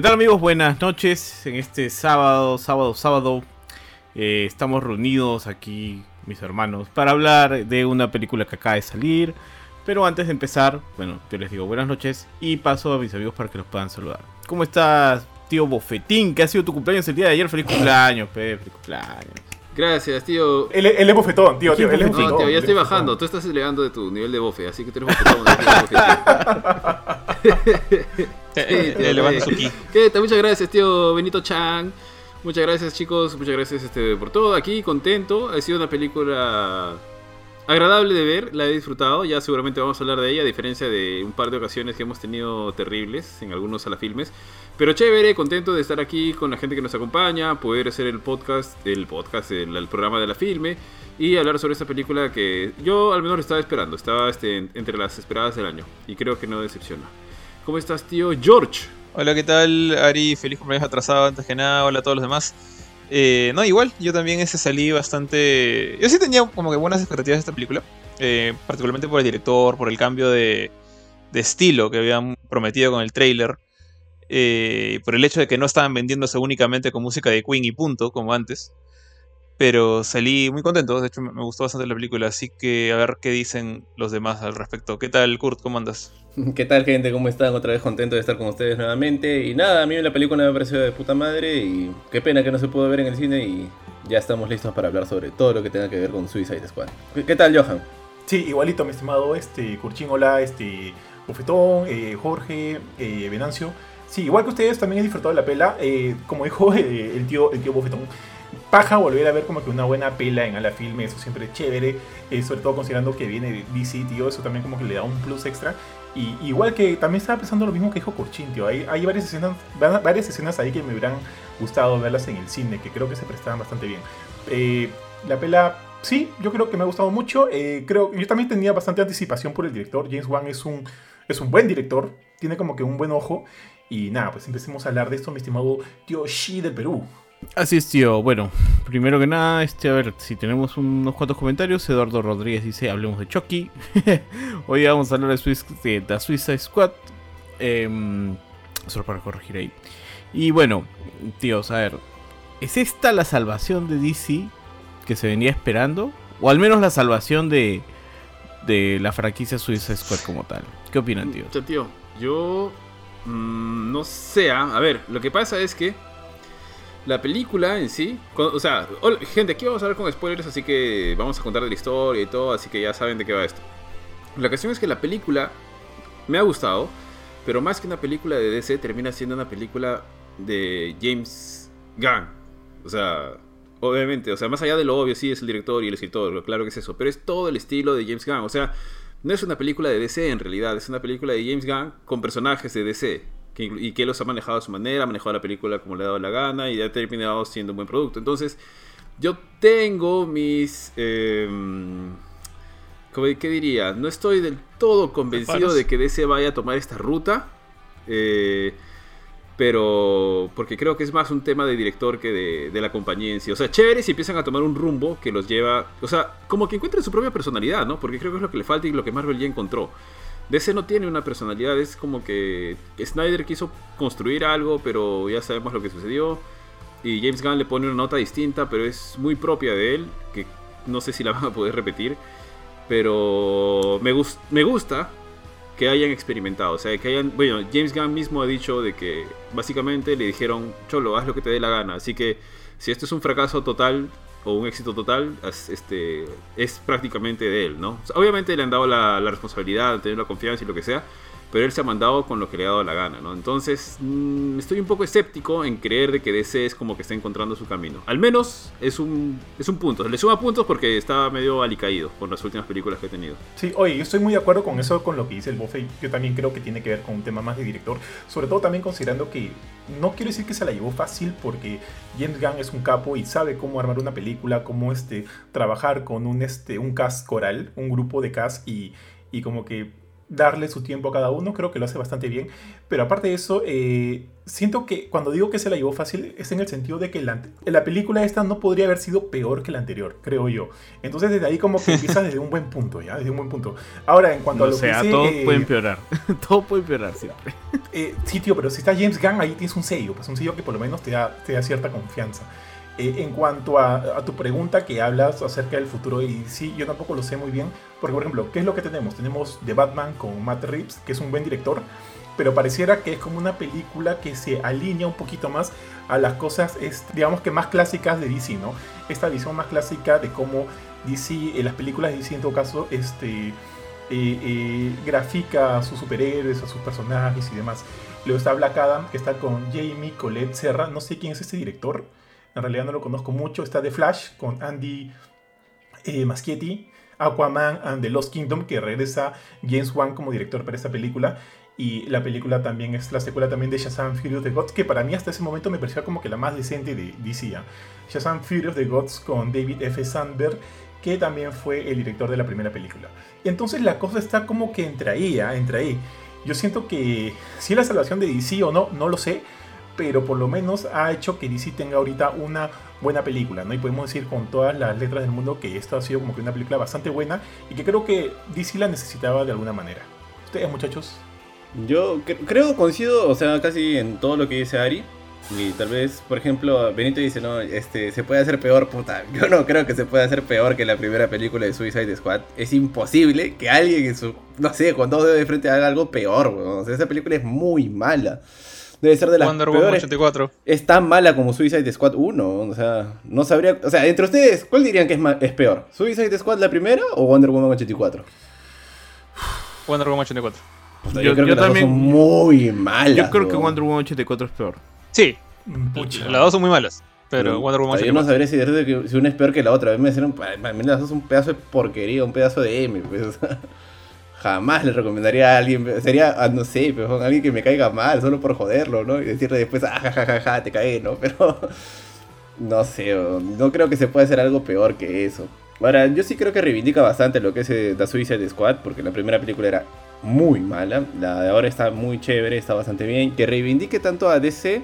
¿Qué tal amigos? Buenas noches. En este sábado, sábado, sábado, eh, estamos reunidos aquí, mis hermanos, para hablar de una película que acaba de salir. Pero antes de empezar, bueno, yo les digo buenas noches y paso a mis amigos para que los puedan saludar. ¿Cómo estás, tío Bofetín? ¿Qué ha sido tu cumpleaños el día de ayer? Feliz cumpleaños, Pepe, feliz cumpleaños. Gracias, tío. Él, él es bofetón, tío. tío él es No, bofetón, tío, él ya es estoy bajando. Tú estás elevando de tu nivel de bofe, así que tú eres bofetón. yo soy bofetón. Sí, tío, elevando eh. su. Muchas gracias, tío Benito Chan. Muchas gracias, chicos. Muchas gracias este, por todo. Aquí, contento. Ha sido una película agradable de ver. La he disfrutado. Ya seguramente vamos a hablar de ella, a diferencia de un par de ocasiones que hemos tenido terribles en algunos salafilmes. Pero chévere, contento de estar aquí con la gente que nos acompaña, poder hacer el podcast, el podcast, el, el programa de la filme y hablar sobre esta película que yo al menos estaba esperando. Estaba este, en- entre las esperadas del año y creo que no decepciona. ¿Cómo estás, tío George? Hola, ¿qué tal, Ari? Feliz cumpleaños atrasado antes que nada. Hola a todos los demás. Eh, no, igual, yo también ese salí bastante... Yo sí tenía como que buenas expectativas de esta película. eh, particularmente por el director, por el cambio de, de estilo que habían prometido con el trailer. eh, por el hecho de que no estaban vendiéndose únicamente con música de Queen y punto, como antes. Pero salí muy contento, de hecho me gustó bastante la película, así que a ver qué dicen los demás al respecto. ¿Qué tal, Kurt? ¿Cómo andas? ¿Qué tal gente? ¿Cómo están? Otra vez contento de estar con ustedes nuevamente. Y nada, a mí la película me pareció de puta madre y qué pena que no se pudo ver en el cine y ya estamos listos para hablar sobre todo lo que tenga que ver con Suicide Squad. ¿Qué, qué tal Johan? Sí, igualito, mi estimado este, Curchín, hola, este, Bofetón, eh, Jorge, eh, Venancio. Sí, igual que ustedes, también he disfrutado de la pela. eh, como dijo eh, el, tío, el tío Bofetón, paja volver a ver como que una buena pela en Ala Filme, eso siempre es chévere, eh, sobre todo considerando que viene DC, tío, eso también como que le da un plus extra. Y igual que también estaba pensando lo mismo que dijo Curchín, tío, hay, varias, escenas, va- varias escenas ahí que me hubieran gustado verlas en el cine, que creo que se prestaban bastante bien. Eh, la pela, sí, yo creo que me ha gustado mucho. eh, creo, yo también tenía bastante anticipación por el director. James Wan es un, es un buen director, tiene como que un buen ojo. Y nada, pues empecemos a hablar de esto, mi estimado tío Shi del Perú. Así es, tío. Bueno, primero que nada, este, a ver, si tenemos unos cuantos comentarios. Eduardo Rodríguez dice, hablemos de Chucky. Hoy vamos a hablar de, Swiss, de The Suicide Squad. Em, solo para corregir ahí. Y bueno, tíos, a ver. ¿Es esta la salvación de DC que se venía esperando? O al menos la salvación de, de la franquicia Suicide Squad como tal. ¿Qué opinan? Pucha, tío, yo mm, no sé. ah. A ver, lo que pasa es que la película en sí, o sea, gente, aquí vamos a hablar con spoilers, así que vamos a contar de la historia y todo, así que ya saben de qué va esto. La cuestión es que la película me ha gustado, pero más que una película de DC termina siendo una película de James Gunn. O sea, obviamente, o sea, más allá de lo obvio, sí es el director y el escritor, claro que es eso, pero es todo el estilo de James Gunn. O sea, no es una película de DC en realidad, es una película de James Gunn con personajes de DC. Que, y que los ha manejado a su manera, ha manejado la película como le ha dado la gana y ha terminado siendo un buen producto. Entonces, yo tengo mis... como- ¿Qué diría? No estoy del todo convencido de que DC vaya a tomar esta ruta. eh, pero porque creo que es más un tema de director que de, de la compañía en sí. O sea, chévere si empiezan a tomar un rumbo que los lleva... O sea, como que encuentren su propia personalidad, ¿no? Porque creo que es lo que le falta y lo que Marvel ya encontró. DC no tiene una personalidad, es como que Snyder quiso construir algo, pero ya sabemos lo que sucedió. Y James Gunn le pone una nota distinta, pero es muy propia de él, que no sé si la van a poder repetir. Pero me, gus- me gusta que hayan experimentado. O sea, que hayan. Bueno, James Gunn mismo ha dicho de que básicamente le dijeron, Cholo, haz lo que te dé la gana. Así que si esto es un fracaso total o un éxito total, este, es prácticamente de él, ¿no? Obviamente le han dado la, la responsabilidad, tener la confianza y lo que sea. Pero él se ha mandado con lo que le ha dado la gana, ¿no? Entonces, mm, estoy un poco escéptico en creer de que DC es como que está encontrando su camino. Al menos es un, es un punto. Le suma puntos porque está medio alicaído con las últimas películas que ha tenido. Sí, oye, yo estoy muy de acuerdo con eso, con lo que dice el Bofe. Yo también creo que tiene que ver con un tema más de director. Sobre todo también considerando que no quiero decir que se la llevó fácil porque James Gunn es un capo y sabe cómo armar una película, cómo este, trabajar con un, este, un cast coral, un grupo de cast y, y como que darle su tiempo a cada uno, creo que lo hace bastante bien. Pero aparte de eso, eh, siento que cuando digo que se la llevó fácil es en el sentido de que la, la, película esta no podría haber sido peor que la anterior, creo yo. Entonces desde ahí como que empieza desde un buen punto, ¿ya? Desde un buen punto. Ahora, en cuanto a lo sea, que todo eh, puede empeorar. todo puede empeorar siempre. Eh, sí, tío, pero si está James Gunn, ahí tienes un sello, pues un sello que por lo menos te da, te da cierta confianza. Eh, en cuanto a, tu pregunta que hablas acerca del futuro de DC, yo tampoco lo sé muy bien, porque por ejemplo, ¿qué es lo que tenemos? Tenemos The Batman con Matt Reeves, que es un buen director, pero pareciera que es como una película que se alinea un poquito más a las cosas, digamos que más clásicas de DC, ¿no? Esta visión más clásica de cómo DC, en las películas de DC en todo caso, este, eh, eh, grafica a sus superhéroes, a sus personajes y demás. Luego está Black Adam, que está con Jamie Colette Serra, no sé quién es este director, en realidad no lo conozco mucho. Está The Flash con Andy eh, Maschietti, Aquaman and the Lost Kingdom, que regresa James Wan como director para esta película. Y la película también es la secuela también de Shazam Fury of the Gods, que para mí hasta ese momento me parecía como que la más decente de DC. ¿eh? Shazam Fury of the Gods con David F. Sandberg, que también fue el director de la primera película. Y entonces la cosa está como que entre ahí, ¿eh? entre ahí. Yo siento que si la salvación de DC o no, no lo sé pero por lo menos ha hecho que DC tenga ahorita una buena película, ¿no? Y podemos decir con todas las letras del mundo que esta ha sido como que una película bastante buena y que creo que DC la necesitaba de alguna manera. ¿Ustedes, muchachos? Yo creo, coincido, o sea, casi en todo lo que dice Ari. Y tal vez, por ejemplo, Benito dice, no, este, se puede hacer peor, puta. Yo no creo que se pueda hacer peor que la primera película de Suicide Squad. Es imposible que alguien en su, no sé, con dos de frente haga algo peor, O sea, esa película es muy mala debe ser de las Wonder Woman peores. 84. Es tan mala como Suicide Squad 1, o sea, no sabría, o sea, entre ustedes, ¿cuál dirían que es, es peor? ¿Suicide Squad la primera o Wonder Woman 84? Wonder Woman 84. O sea, yo, yo, creo yo que también, son muy malas. Yo creo que. Wonder Woman 84 es peor. Sí. Pucha. Las dos son muy malas. Pero Wonder Woman Yo no sabría si, de si una es peor que la otra. A mí me hicieron, las dos un pedazo de porquería, un pedazo de M. Pues, jamás le recomendaría a alguien, sería, ah, no sé, pero alguien que me caiga mal, solo por joderlo, ¿no? Y decirle después, ah, ja, ja, ja, ja, te caí, ¿no? Pero, no sé, no creo que se pueda hacer algo peor que eso. Ahora, yo sí creo que reivindica bastante lo que es eh, The Suicide Squad, porque la primera película era muy mala, la de ahora está muy chévere, está bastante bien. Que reivindique tanto a DC,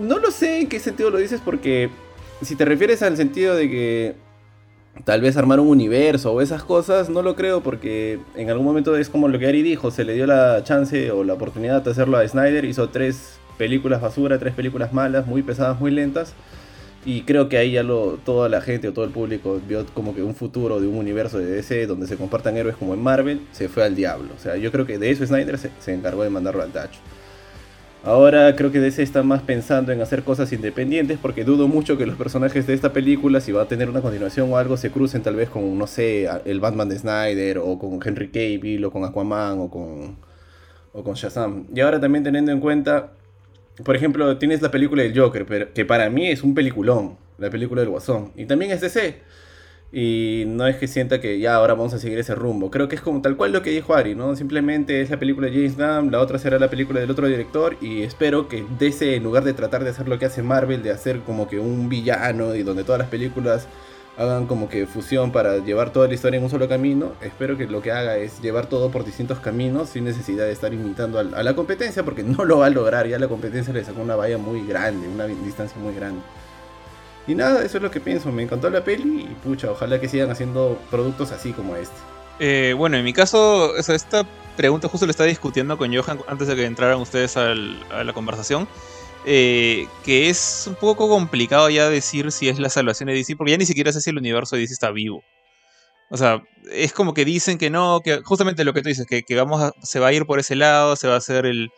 no lo sé en qué sentido lo dices, porque si te refieres al sentido de que tal vez armar un universo o esas cosas, no lo creo porque en algún momento es como lo que Ari dijo, se le dio la chance o la oportunidad de hacerlo a Snyder, hizo tres películas basura, tres películas malas, muy pesadas, muy lentas. Y creo que ahí ya lo, toda la gente o todo el público vio como que un futuro de un universo de DC donde se compartan héroes como en Marvel, se fue al diablo. O sea, yo creo que de eso Snyder se, se encargó de mandarlo al tacho. Ahora creo que DC está más pensando en hacer cosas independientes porque dudo mucho que los personajes de esta película, si va a tener una continuación o algo, se crucen tal vez con, no sé, el Batman de Snyder o con Henry Cavill o con Aquaman o con, o con Shazam. Y ahora también teniendo en cuenta, por ejemplo, tienes la película del Joker, pero que para mí es un peliculón, la película del Guasón. Y también es DC. Y no es que sienta que ya ahora vamos a seguir ese rumbo. Creo que es como tal cual lo que dijo Ari, ¿no? Simplemente es la película de James Gunn, la otra será la película del otro director. Y espero que DC, en lugar de tratar de hacer lo que hace Marvel, de hacer como que un villano y donde todas las películas hagan como que fusión para llevar toda la historia en un solo camino, espero que lo que haga es llevar todo por distintos caminos sin necesidad de estar imitando a, la competencia, porque no lo va a lograr. Ya la competencia le sacó una valla muy grande, una distancia muy grande. Y nada, eso es lo que pienso. Me encantó la peli y pucha, ojalá que sigan haciendo productos así como este. Eh, bueno, en mi caso, esta pregunta justo la estaba discutiendo con Johan antes de que entraran ustedes a la conversación. Eh, que es un poco complicado ya decir si es la salvación de DC, porque ya ni siquiera sé si el universo de DC está vivo. O sea, es como que dicen que no, que justamente lo que tú dices, que, vamos se va a ir por ese lado, se va a hacer el,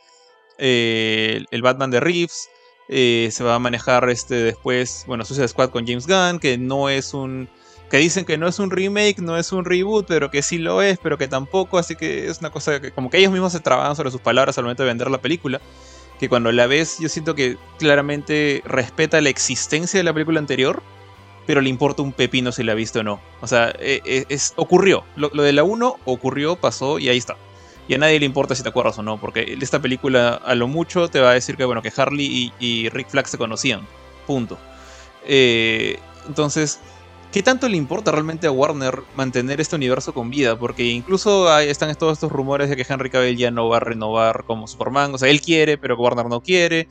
eh, el Batman de Reeves. Eh, se va a manejar este después, bueno, Suicide Squad con James Gunn, que no es un... que dicen que no es un remake, no es un reboot, pero que sí lo es, pero que tampoco, así que es una cosa que como que ellos mismos se trabajan sobre sus palabras al momento de vender la película, que cuando la ves yo siento que claramente respeta la existencia de la película anterior, pero le importa un pepino si la ha visto o no. O sea, es, es ocurrió, lo, lo de la 1 ocurrió, pasó y ahí está y a nadie le importa si te acuerdas o no, porque esta película a lo mucho te va a decir que bueno que Harley y, Rick Flag se conocían, punto. Eh, entonces ¿qué tanto le importa realmente a Warner mantener este universo con vida? Porque incluso están todos estos rumores de que Henry Cavill ya no va a renovar como Superman. O sea, él quiere, pero Warner no quiere.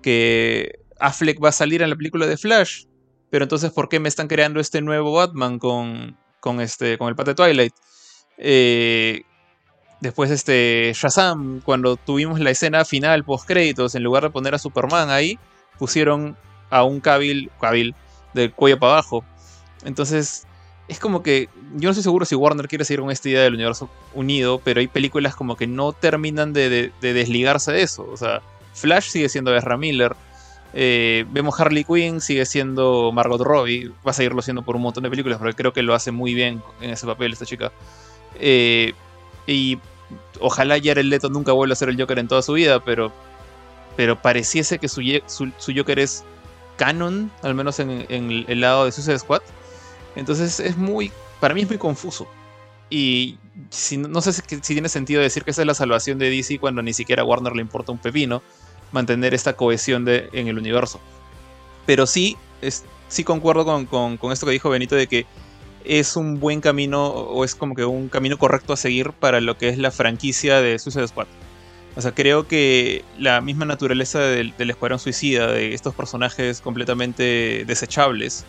Que Affleck va a salir en la película de Flash. Pero entonces, ¿por qué me están creando este nuevo Batman con, con, este, con el pat de Twilight? Eh, después, este, Shazam, cuando tuvimos la escena final post créditos, en lugar de poner a Superman ahí, pusieron a un Cavill, Cavill del cuello para abajo. Entonces, es como que yo no estoy seguro si Warner quiere seguir con esta idea del universo unido, pero hay películas como que no terminan de, desligarse de eso. O sea, Flash sigue siendo Ezra Miller. Eh, vemos Harley Quinn, sigue siendo Margot Robbie. Va a seguirlo siendo por un montón de películas, porque creo que lo hace muy bien en ese papel esta chica. Eh, y ojalá Jared Leto nunca vuelva a ser el Joker en toda su vida, pero, pero pareciese que su, su, Joker es canon, al menos en, el lado de Suicide Squad. Entonces es muy, para mí es muy confuso. Y no sé si, tiene sentido decir que esa es la salvación de DC cuando ni siquiera a Warner le importa un pepino mantener esta cohesión de, en el universo. Pero sí, sí concuerdo con, con, esto que dijo Benito de que es un buen camino o es como que un camino correcto a seguir para lo que es la franquicia de Suicide Squad. O sea, creo que la misma naturaleza del, Escuadrón Suicida, de estos personajes completamente desechables,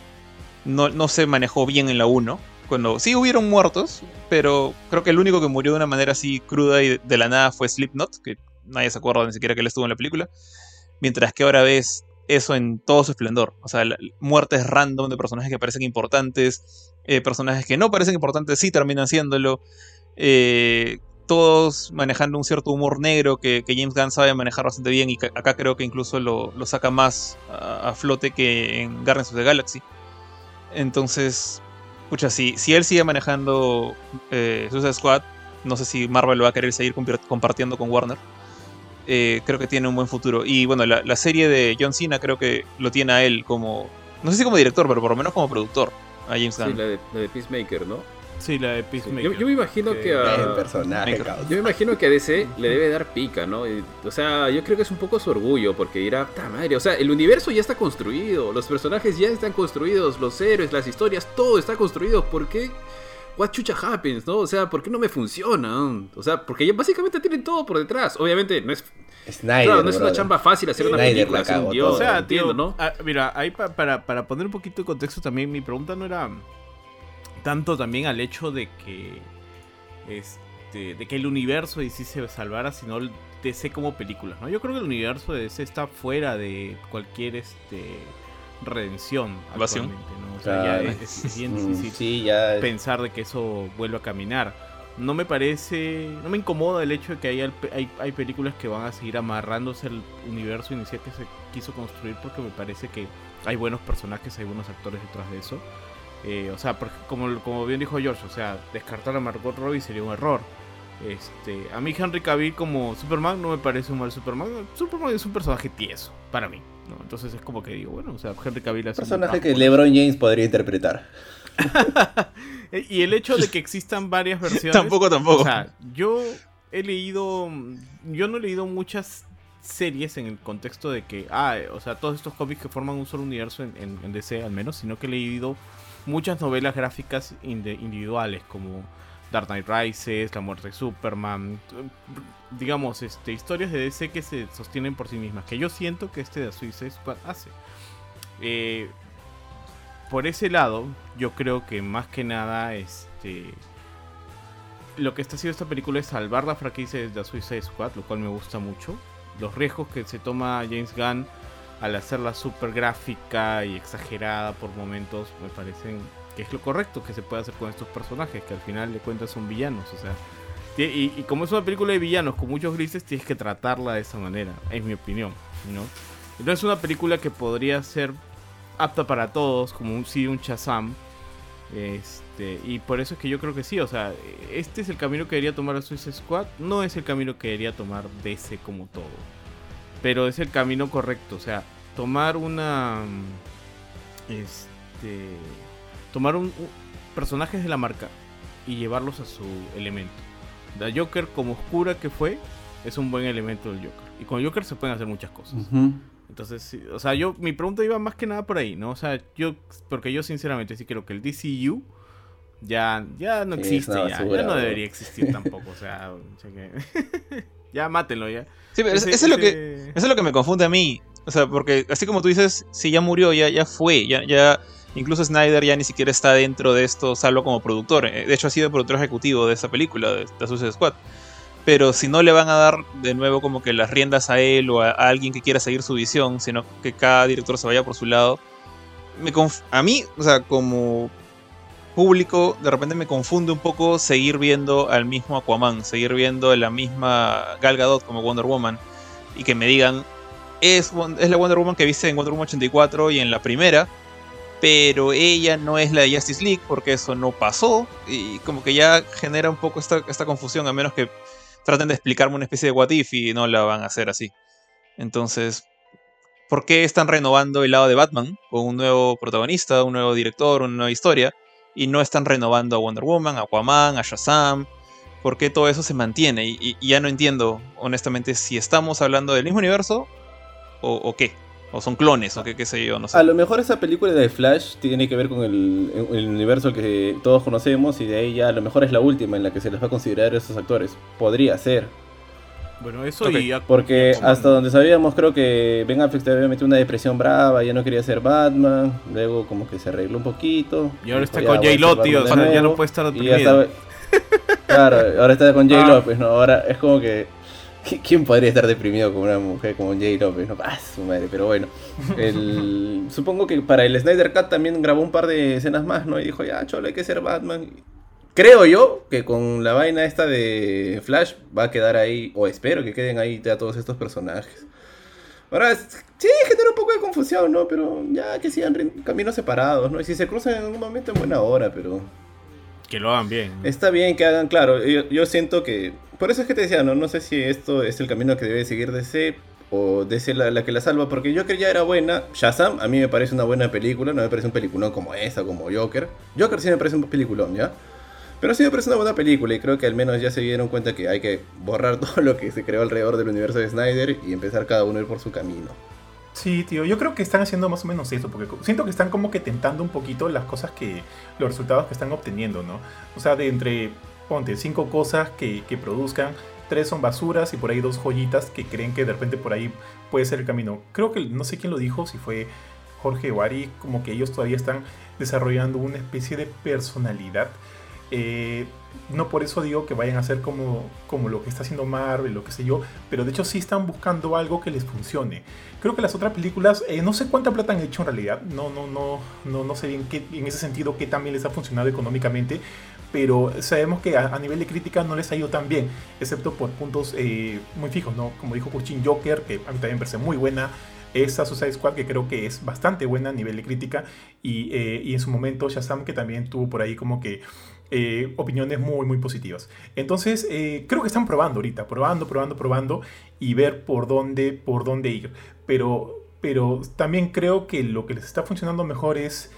no, se manejó bien en la 1. Cuando sí hubieron muertos, pero creo que el único que murió de una manera así cruda y de la nada fue Slipknot, que nadie se acuerda ni siquiera que él estuvo en la película. Mientras que ahora ves eso en todo su esplendor. O sea, muertes random de personajes que parecen importantes, eh, personajes que no parecen importantes, sí terminan siéndolo. Eh, todos manejando un cierto humor negro que, James Gunn sabe manejar bastante bien y acá creo que incluso lo, saca más a, flote que en Guardians of the Galaxy. Entonces, escucha, si, si él sigue manejando eh, Suicide Squad, no sé si Marvel va a querer seguir compartiendo con Warner. Eh, creo que tiene un buen futuro. Y bueno, la, serie de John Cena creo que lo tiene a él como, no sé si como director, pero por lo menos como productor, a James Gunn. Sí, la de Peacemaker, ¿no? Sí, la de Peacemaker. Yo, me imagino que, a. Personaje, yo me imagino que a DC le debe dar pica, ¿no? o sea, yo creo que es un poco su orgullo, porque dirá, puta madre, o sea, el universo ya está construido, los personajes ya están construidos, los héroes, las historias, todo está construido. ¿Por qué? What chucha happens, ¿no? O sea, ¿por qué no me funciona? O sea, porque ya básicamente tienen todo por detrás. Obviamente, no es. Claro, no es una chamba fácil hacer una película, hacer un o sea, tío, ¿no? Ah, mira, ahí para, para poner un poquito de contexto también, mi pregunta no era tanto también al hecho de que este, de que el universo de DC se salvara, sino el DC como películas, ¿no? Yo creo que el universo de DC está fuera de cualquier este redención actualmente, ¿no? O sea, ya es, bien mm, difícil pensar de que eso vuelva a caminar. No me parece, no me incomoda el hecho de que hay, hay, hay películas que van a seguir amarrándose al universo inicial que se quiso construir porque me parece que hay buenos personajes, hay buenos actores detrás de eso. Eh, o sea, como, como bien dijo George, o sea, descartar a Margot Robbie sería un error. Este, a mí Henry Cavill como Superman no me parece un mal Superman. Superman es un personaje tieso para mí. ¿no? Entonces es como que digo, bueno, o sea, Henry Cavill es un personaje que LeBron James podría interpretar. y el hecho de que existan varias versiones. tampoco, tampoco. O sea, yo he leído, yo no he leído muchas series en el contexto de que, ah, o sea, todos estos cómics que forman un solo universo en, en DC al menos, sino que he leído muchas novelas gráficas individuales como Dark Knight Rises, La muerte de Superman, digamos, este, historias de DC que se sostienen por sí mismas, que yo siento que este de Suicide Squad hace. Eh, por ese lado, yo creo que más que nada, este, lo que está haciendo esta película es salvar la franquicia de The Suicide Squad, lo cual me gusta mucho. Los riesgos que se toma James Gunn al hacerla súper gráfica y exagerada por momentos, me parecen que es lo correcto que se puede hacer con estos personajes, que al final de cuentas son villanos, o sea, y, como es una película de villanos con muchos grises, tienes que tratarla de esa manera, es mi opinión, ¿no? No es una película que podría ser apta para todos, como un sí un Shazam, este, y por eso es que yo creo que sí, o sea, este es el camino que debería tomar Suicide Squad, no es el camino que debería tomar DC como todo pero es el camino correcto. O sea, tomar una. Este. Tomar un, personajes de la marca y llevarlos a su elemento. The Joker, como oscura que fue, es un buen elemento del Joker. Y con Joker se pueden hacer muchas cosas. Entonces, sí, o sea, yo, mi pregunta iba más que nada por ahí, ¿no? O sea, yo, porque yo sinceramente sí creo que el DCU ya, ya no existe, ya, basura, ya no debería existir tampoco, o sea, o sea que- ya mátenlo ya. Sí, pero eso, Ese- es lo que, ese- eso es lo que me confunde a mí. O sea, porque así como tú dices, si ya murió, ya, ya fue, ya, ya incluso Snyder ya ni siquiera está dentro de esto, salvo como productor. Eh, De hecho, ha sido productor ejecutivo de esta película, de, de Suicide Squad. Pero si no le van a dar de nuevo como que las riendas a él o a, alguien que quiera seguir su visión, sino que cada director se vaya por su lado, me a mí, o sea, como público, de repente me confunde un poco seguir viendo al mismo Aquaman, seguir viendo a la misma Gal Gadot como Wonder Woman y que me digan, es, es la Wonder Woman que viste en Wonder Woman 84 y en la primera, pero ella no es la de Justice League porque eso no pasó y como que ya genera un poco esta, esta confusión, a menos que traten de explicarme una especie de what if y no la van a hacer así. Entonces, ¿por qué están renovando el lado de Batman con un nuevo protagonista, un nuevo director, una nueva historia? Y no están renovando a Wonder Woman, a Aquaman, a Shazam. ¿Por qué todo eso se mantiene? Y, ya no entiendo, honestamente, si estamos hablando del mismo universo o qué. O son clones, o qué, qué sé yo, no sé. A lo mejor esa película de Flash tiene que ver con el, el universo que todos conocemos y de ahí ya a lo mejor es la última en la que se les va a considerar a esos actores. Podría ser. Bueno, eso Ok, y Aqu- Porque hasta donde sabíamos creo que Ben Affleck te había metido una depresión brava, ya no quería ser Batman, luego como que se arregló un poquito. Y ahora está "Ya, con J-Lo, tío, o sea, ya no nuevo". puede estar ya deprimido. estaba... Claro, ahora está con J. Ah. López, ¿no? Ahora es como que. ¿Qui- ¿Quién podría estar deprimido con una mujer como J. López? No, ah, su madre, pero bueno. El- supongo que para el Snyder Cut también grabó un par de escenas más, ¿no? Y dijo, ya, cholo, hay que ser Batman. Creo yo que con la vaina esta de Flash va a quedar ahí, o espero que queden ahí ya todos estos personajes. Ahora, sí, genera un poco de confusión, ¿no? Pero ya que sigan caminos separados, ¿no? Y si se cruzan en algún momento en buena hora, pero... Que lo hagan bien. Está bien que hagan, claro, yo, yo siento que... Por eso es que te decía, no, no sé si esto es el camino que debe seguir DC o DC la, que la salva, porque Joker ya era buena. Shazam a mí me parece una buena película, no me parece un peliculón como esa, como Joker. Joker sí me parece un peliculón, ¿ya? Pero sí me parece una buena película y creo que al menos ya se dieron cuenta que hay que borrar todo lo que se creó alrededor del universo de Snyder y empezar cada uno ir por su camino. Sí, tío, yo creo que están haciendo más o menos eso, porque siento que están como que tentando un poquito las cosas que, los resultados que están obteniendo, ¿no? O sea, de entre, ponte, cinco cosas que, que produzcan, tres son basuras y por ahí dos joyitas que creen que de repente por ahí puede ser el camino. Creo que, no sé quién lo dijo, si fue Jorge o Ari, como que ellos todavía están desarrollando una especie de personalidad. Eh, no por eso digo que vayan a ser como, como lo que está haciendo Marvel, lo que sé yo, pero de hecho sí están buscando algo que les funcione. Creo que las otras películas, eh, no sé cuánta plata han hecho en realidad, no, no, no, no, no sé bien qué, en ese sentido qué también les ha funcionado económicamente, pero sabemos que a, nivel de crítica no les ha ido tan bien, excepto por puntos eh, muy fijos, ¿no? Como dijo Kurchin Joker, que a mí también me parece muy buena, esta Suicide Squad que creo que es bastante buena a nivel de crítica, y, eh, y en su momento Shazam que también tuvo por ahí como que eh, opiniones muy, muy positivas. Entonces, creo que están probando ahorita, probando, probando, probando y ver por dónde, por dónde ir. Pero, pero también creo que lo que les está funcionando mejor es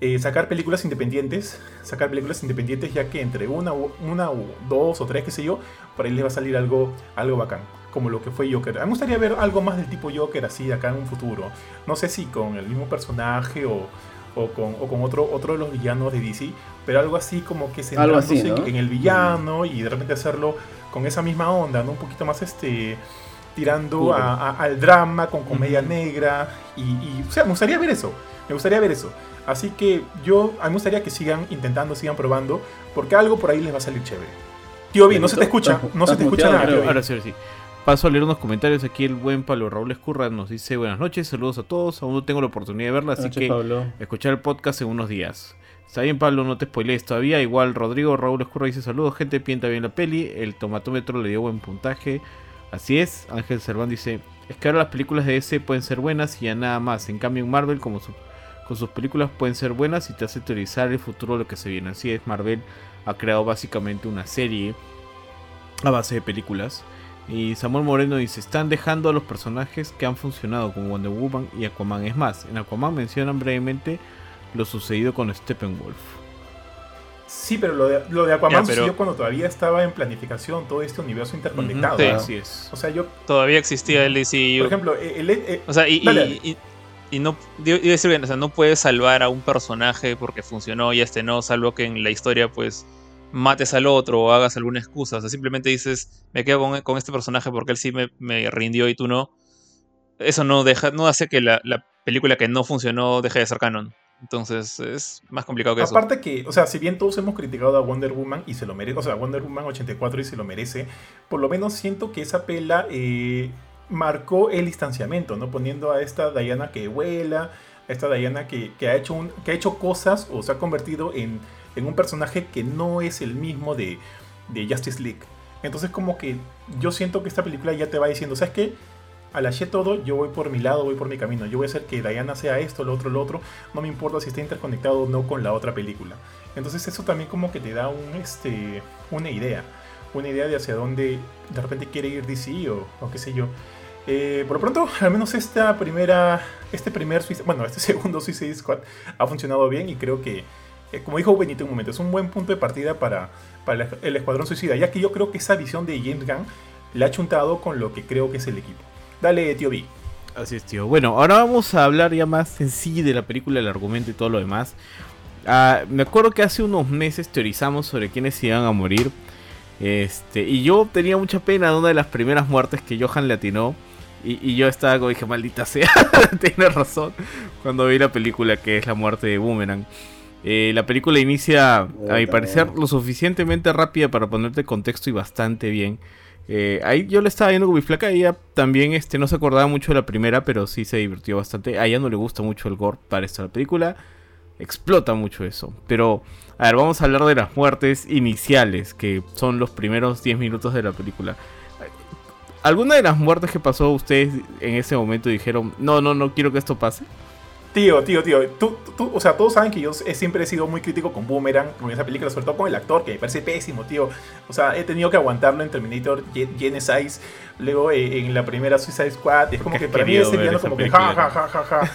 eh, sacar películas independientes, sacar películas independientes ya que entre una, una o dos o tres, qué sé yo, por ahí les va a salir algo, algo bacán. Como lo que fue Joker. A mí me gustaría ver algo más del tipo Joker así acá en un futuro. No sé si con el mismo personaje o, o con, o con otro, otro de los villanos de DC, pero algo así como que Algo así, centrándose ¿no? en el villano y de repente hacerlo con esa misma onda, ¿no? Un poquito más este tirando a- a- al drama con comedia negra y, y, o sea, me gustaría ver eso, me gustaría ver eso. Así que yo, a mí me gustaría que sigan intentando, sigan probando, porque algo por ahí les va a salir chévere. Tío, bien, no se te escucha, no se te escucha nada, tío. Ahora sí, ahora sí. Paso a leer unos comentarios. Aquí el buen Pablo Raúl Escurra nos dice buenas noches, saludos a todos. Aún no tengo la oportunidad de verla, así que Pablo. escuchar el podcast en unos días. Está bien, Pablo, no te spoilees todavía. Igual Rodrigo Raúl Escurra dice saludos, gente, piensa bien la peli. El tomatómetro le dio buen puntaje. Así es. Ángel Serván dice, es que ahora las películas de DC pueden ser buenas y ya nada más. En cambio en Marvel, como su- con sus películas pueden ser buenas y te hace teorizar el futuro de lo que se viene. Así es, Marvel ha creado básicamente una serie a base de películas. Y Samuel Moreno dice, están dejando a los personajes que han funcionado como Wonder Woman y Aquaman. Es más, en Aquaman mencionan brevemente lo sucedido con Steppenwolf. Sí, pero lo de, lo de Aquaman Ya, pero- sucedió cuando todavía estaba en planificación todo este universo interconectado. Sí. ¿no? Así es. O sea, yo, Todavía existía el DCU. por ejemplo, el, el- el- O sea, y, y- Dale, dale. y- y no. Decir bien, o sea, no puedes salvar a un personaje porque funcionó y este no, salvo que en la historia, pues, mates al otro o hagas alguna excusa. O sea, simplemente dices, me quedo con, con este personaje porque él sí me, me rindió y tú no. Eso no deja, no hace que la, la película que no funcionó deje de ser canon. Entonces, es más complicado que eso. Aparte que, o sea, si bien todos hemos criticado a Wonder Woman y se lo merece, o sea, Wonder Woman 84 y se lo merece, por lo menos siento que esa pela eh, marcó el distanciamiento, ¿no? Poniendo a esta Diana que vuela, a esta Diana que, que ha, hecho un- que ha hecho cosas o se ha convertido en, en un personaje que no es el mismo de, de Justice League. Entonces como que yo siento que esta película ya te va diciendo, ¿sabes qué? A la todo, yo voy por mi lado, voy por mi camino. Yo voy a hacer que Diana sea esto, lo otro, lo otro. No me importa si está interconectado o no con la otra película. Entonces eso también como que te da un, este, una idea. Una idea de hacia dónde de repente quiere ir DC o, o qué sé yo. Eh, por lo pronto, al menos esta primera, este primer, bueno, este segundo Suicide Squad ha funcionado bien y creo que, eh, como dijo Benito en un momento, es un buen punto de partida para, para el, Escuadrón Suicida, ya que yo creo que esa visión de James Gunn le ha chuntado con lo que creo que es el equipo. Dale, tío B. Así es, tío. Bueno, ahora vamos a hablar ya más en sí de la película, el argumento y todo lo demás. Ah, me acuerdo que hace unos meses teorizamos sobre quiénes iban a morir. Este, y yo tenía mucha pena de una de las primeras muertes que Johan le atinó. Y, y yo estaba como dije, maldita sea, tiene razón. Cuando vi la película que es la muerte de Boomerang. Eh, la película inicia, a mi parecer, lo suficientemente rápida para ponerte contexto y bastante bien. Eh, ahí yo le estaba viendo con mi flaca, ella también este, no se acordaba mucho de la primera, pero sí se divirtió bastante. A ella no le gusta mucho el gore para esta película, explota mucho eso. Pero, a ver, vamos a hablar de las muertes iniciales, que son los primeros 10 minutos de la película. ¿Alguna de las muertes que pasó ustedes en ese momento dijeron, no, no, no quiero que esto pase? Tío, tío, tío, tú, tú- o sea, todos saben que yo he- siempre he sido muy crítico con Boomerang, con esa película, sobre todo con el actor, que me parece pésimo, tío. O sea, he tenido que aguantarlo en Terminator Gen- Genesis, luego eh, en la primera Suicide Squad, es como Porque que para mí villano esa como que ja, ja, ja, ja, ja.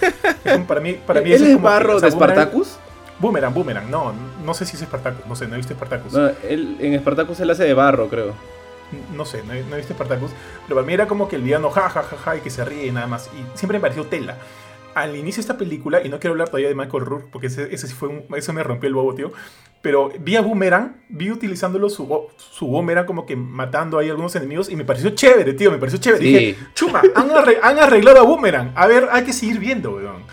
Es como para mí, para mí ¿Él ese es como que, Barro o sea, de Boomerang- Spartacus? Boomerang, Boomerang, no, no sé si es Spartacus, no sé, no he visto Spartacus. No, él, en Spartacus él hace de Barro, creo. No sé, no he, no he visto Spartacus, pero para mí era como que el villano ja, ja, ja, ja, y que se ríe y nada más. Y siempre me pareció tela. Al inicio de esta película, y no quiero hablar todavía de Michael Rourke, porque ese, ese sí fue un- eso me rompió el bobo, tío. Pero vi a Boomerang, vi utilizándolo su, su Boomerang como que matando ahí a algunos enemigos, y me pareció chévere, tío, me pareció chévere. Sí. Dije, chuma, han, han arreglado a Boomerang. A ver, hay que seguir viendo, weón.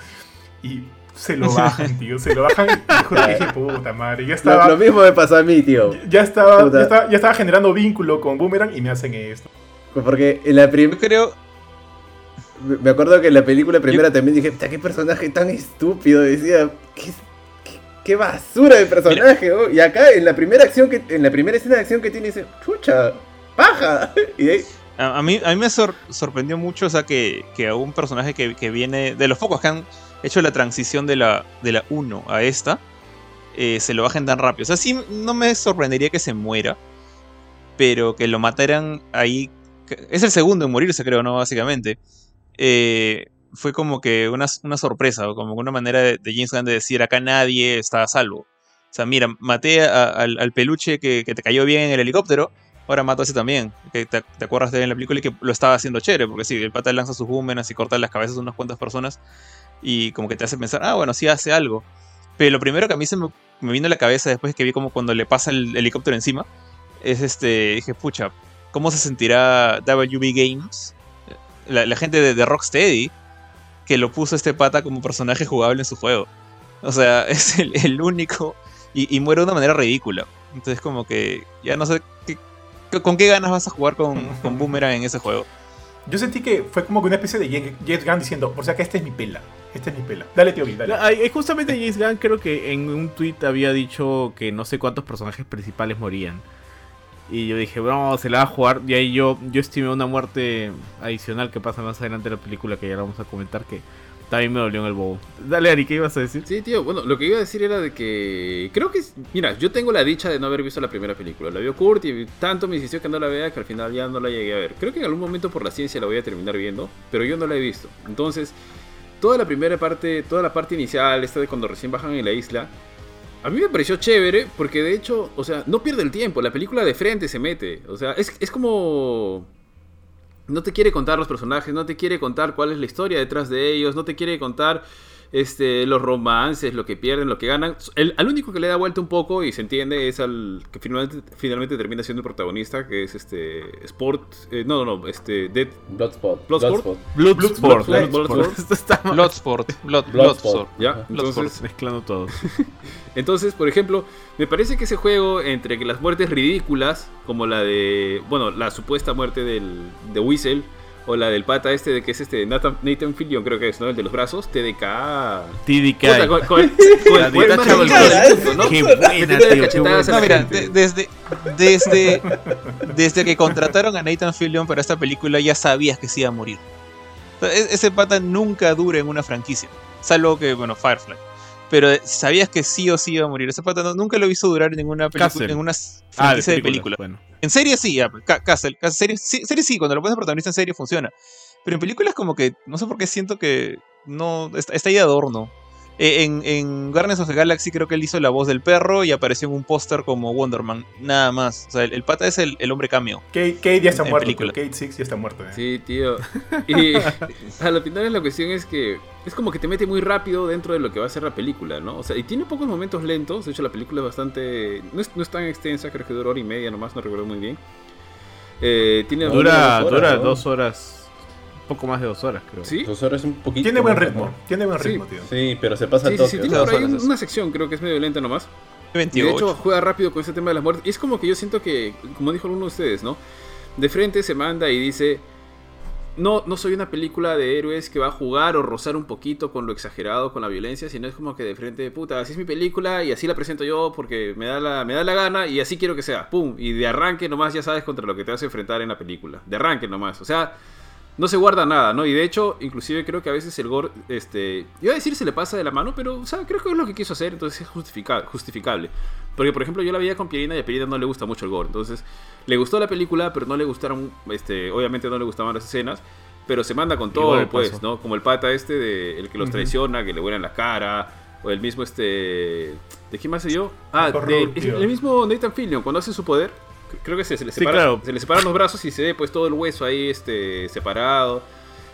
Y se lo bajan, tío, se lo bajan. Y juro que dije, puta madre, ya Lo, estaba lo mismo me pasó a mí, tío. ya estaba, ya estaba, ya estaba generando vínculo con Boomerang y me hacen esto. Porque en la Yo primera. creo, Me acuerdo que en la película primera también dije, "Puta, qué personaje tan estúpido. Decía, qué, qué- qué basura de personaje. oh". Y acá en la primera acción que, en la primera escena de acción que tiene, dice, chucha, paja. Y de ahí, A, a mí, a mí me sor- sorprendió mucho, o sea, que, que a un personaje que, que viene, de los pocos que han hecho la transición de la, de la 1 a esta, eh, se lo bajen tan rápido. O sea, sí, no me sorprendería que se muera, pero que lo mataran ahí. Es el segundo en morirse, creo, ¿no? Básicamente. Eh, fue como que una, una sorpresa, o como una manera de, James Gunn de decir, acá nadie está a salvo. O sea, mira, maté a- al, peluche que, que te cayó bien en el helicóptero, ahora mato a ese también. Te, acuerdas de en la película y que lo estaba haciendo chévere, porque sí, el pata lanza sus boomerangs y corta las cabezas de unas cuantas personas y como que te hace pensar, ah, bueno, sí hace algo. Pero lo primero que a mí se me, me vino a la cabeza después que vi como cuando le pasa el helicóptero encima, es este, dije, pucha, ¿cómo se sentirá WB Games? La, la gente de, de Rocksteady que lo puso este pata como personaje jugable en su juego. O sea, es el, el único y, y muere de una manera ridícula. Entonces como que ya no sé qué- con qué ganas vas a jugar con, con Boomerang en ese juego. Yo sentí que fue como que una especie de James Gunn diciendo, por si acá esta es mi pela, esta es mi pela. Dale, tío, dale. Ay, justamente James Gunn creo que en un tweet había dicho que no sé cuántos personajes principales morían. Y yo dije, bueno, se la va a jugar. Y ahí yo, yo estimé una muerte adicional que pasa más adelante en la película que ya la vamos a comentar que también me dolió en el bobo. Dale, Ari, ¿qué ibas a decir? Sí, tío, bueno, lo que iba a decir era de que creo que, mira, yo tengo la dicha de no haber visto la primera película. La vio Kurt y tanto me insistió que no la vea que al final ya no la llegué a ver. Creo que en algún momento por la ciencia la voy a terminar viendo, pero yo no la he visto. Entonces, toda la primera parte, toda la parte inicial, esta de cuando recién bajan en la isla, a mí me pareció chévere porque de hecho, o sea, no pierde el tiempo, la película de frente se mete. O sea, es, es como... No te quiere contar los personajes, no te quiere contar cuál es la historia detrás de ellos, no te quiere contar este, los romances, lo que pierden, lo que ganan. El, al único que le da vuelta un poco y se entiende es al que finalmente, finalmente termina siendo el protagonista, que es este Sport, eh, no, no, no, este Dead Bloodsport. Bloodsport. Bloodsport. Bloodsport. Bloodsport. Bloodsport. Blood, Bloodsport. Bloodsport. ¿Ya? Entonces, Mezclando todo. Entonces, por ejemplo, me parece que ese juego entre que las muertes ridículas, como la de, bueno, la supuesta muerte del, de Whistle, o la del pata este de que es este Nathan, Nathan Fillion, creo que es, ¿no? El de los brazos, TDK. TDK. con. Qué buena, tío. Qué No, mira, de- desde, desde, desde que contrataron a Nathan Fillion para esta película ya sabías que se iba a morir. O sea, e- ese pata nunca dura en una franquicia, salvo que, bueno, Firefly. Pero sabías que sí o sí iba a morir. No- nunca lo hizo durar en ninguna película, en una Ah, de películas, película. Bueno. En serie sí, ya, Ca- Castle, serie, sí, serie sí, cuando lo pones protagonista en serie funciona. Pero en películas como que, no sé por qué siento que no, está, está ahí de adorno. Eh, En, en Guardians of the Galaxy creo que él hizo la voz del perro y apareció en un póster como Wonderman, nada más. O sea, el, el pata es el, el hombre cameo. Kate, Kate ya está En muerto. Kate Six ya está muerto. eh. Sí, tío. Y a lo final la cuestión es que es como que te mete muy rápido dentro de lo que va a ser la película, ¿no? O sea, y tiene pocos momentos lentos. De hecho, la película es bastante. No es, no es tan extensa, creo que dura hora y media nomás, no recuerdo muy bien. Eh, tiene Dura, dos horas, dura ¿no? dos horas. Un poco más de dos horas, creo. ¿Sí? Dos horas un poquito. Tiene buen ritmo. Tiene buen Sí. ritmo, tío. Sí, pero se pasa Sí, el sí, sí, tiene Dos por ahí es. una sección, creo que es medio lenta nomás. Y 28. de hecho juega rápido con ese tema de las muertes. Y es como que yo siento que, como dijo alguno de ustedes, ¿no? De frente se manda y dice, no, no soy una película de héroes que va a jugar o rozar un poquito con lo exagerado, con la violencia, sino es como que de frente, puta, así es mi película y así la presento yo porque me da la, me da la gana y así quiero que sea. ¡Pum! Y de arranque nomás ya sabes contra lo que te vas a enfrentar en la película. De arranque nomás. O sea, no se guarda nada, ¿no? Y de hecho, inclusive creo que a veces el gore, este, iba a decir se le pasa de la mano, pero, o sea, creo que es lo que quiso hacer, entonces es justifica- justificable. Porque, por ejemplo, yo la veía con Pierina y a Pierina no le gusta mucho el gore, entonces le gustó la película, pero no le gustaron, este, obviamente no le gustaban las escenas, pero se manda con todo, pues. ¿no? Como el pata este, de, el que los traiciona, que le vuelan la cara, o el mismo, este, ¿de quién más sé yo? Ah, de- el mismo Nathan Fillion, cuando hace su poder, creo que se, se le Sí, separa, claro. se le separan los brazos y se ve pues todo el hueso ahí, este, separado.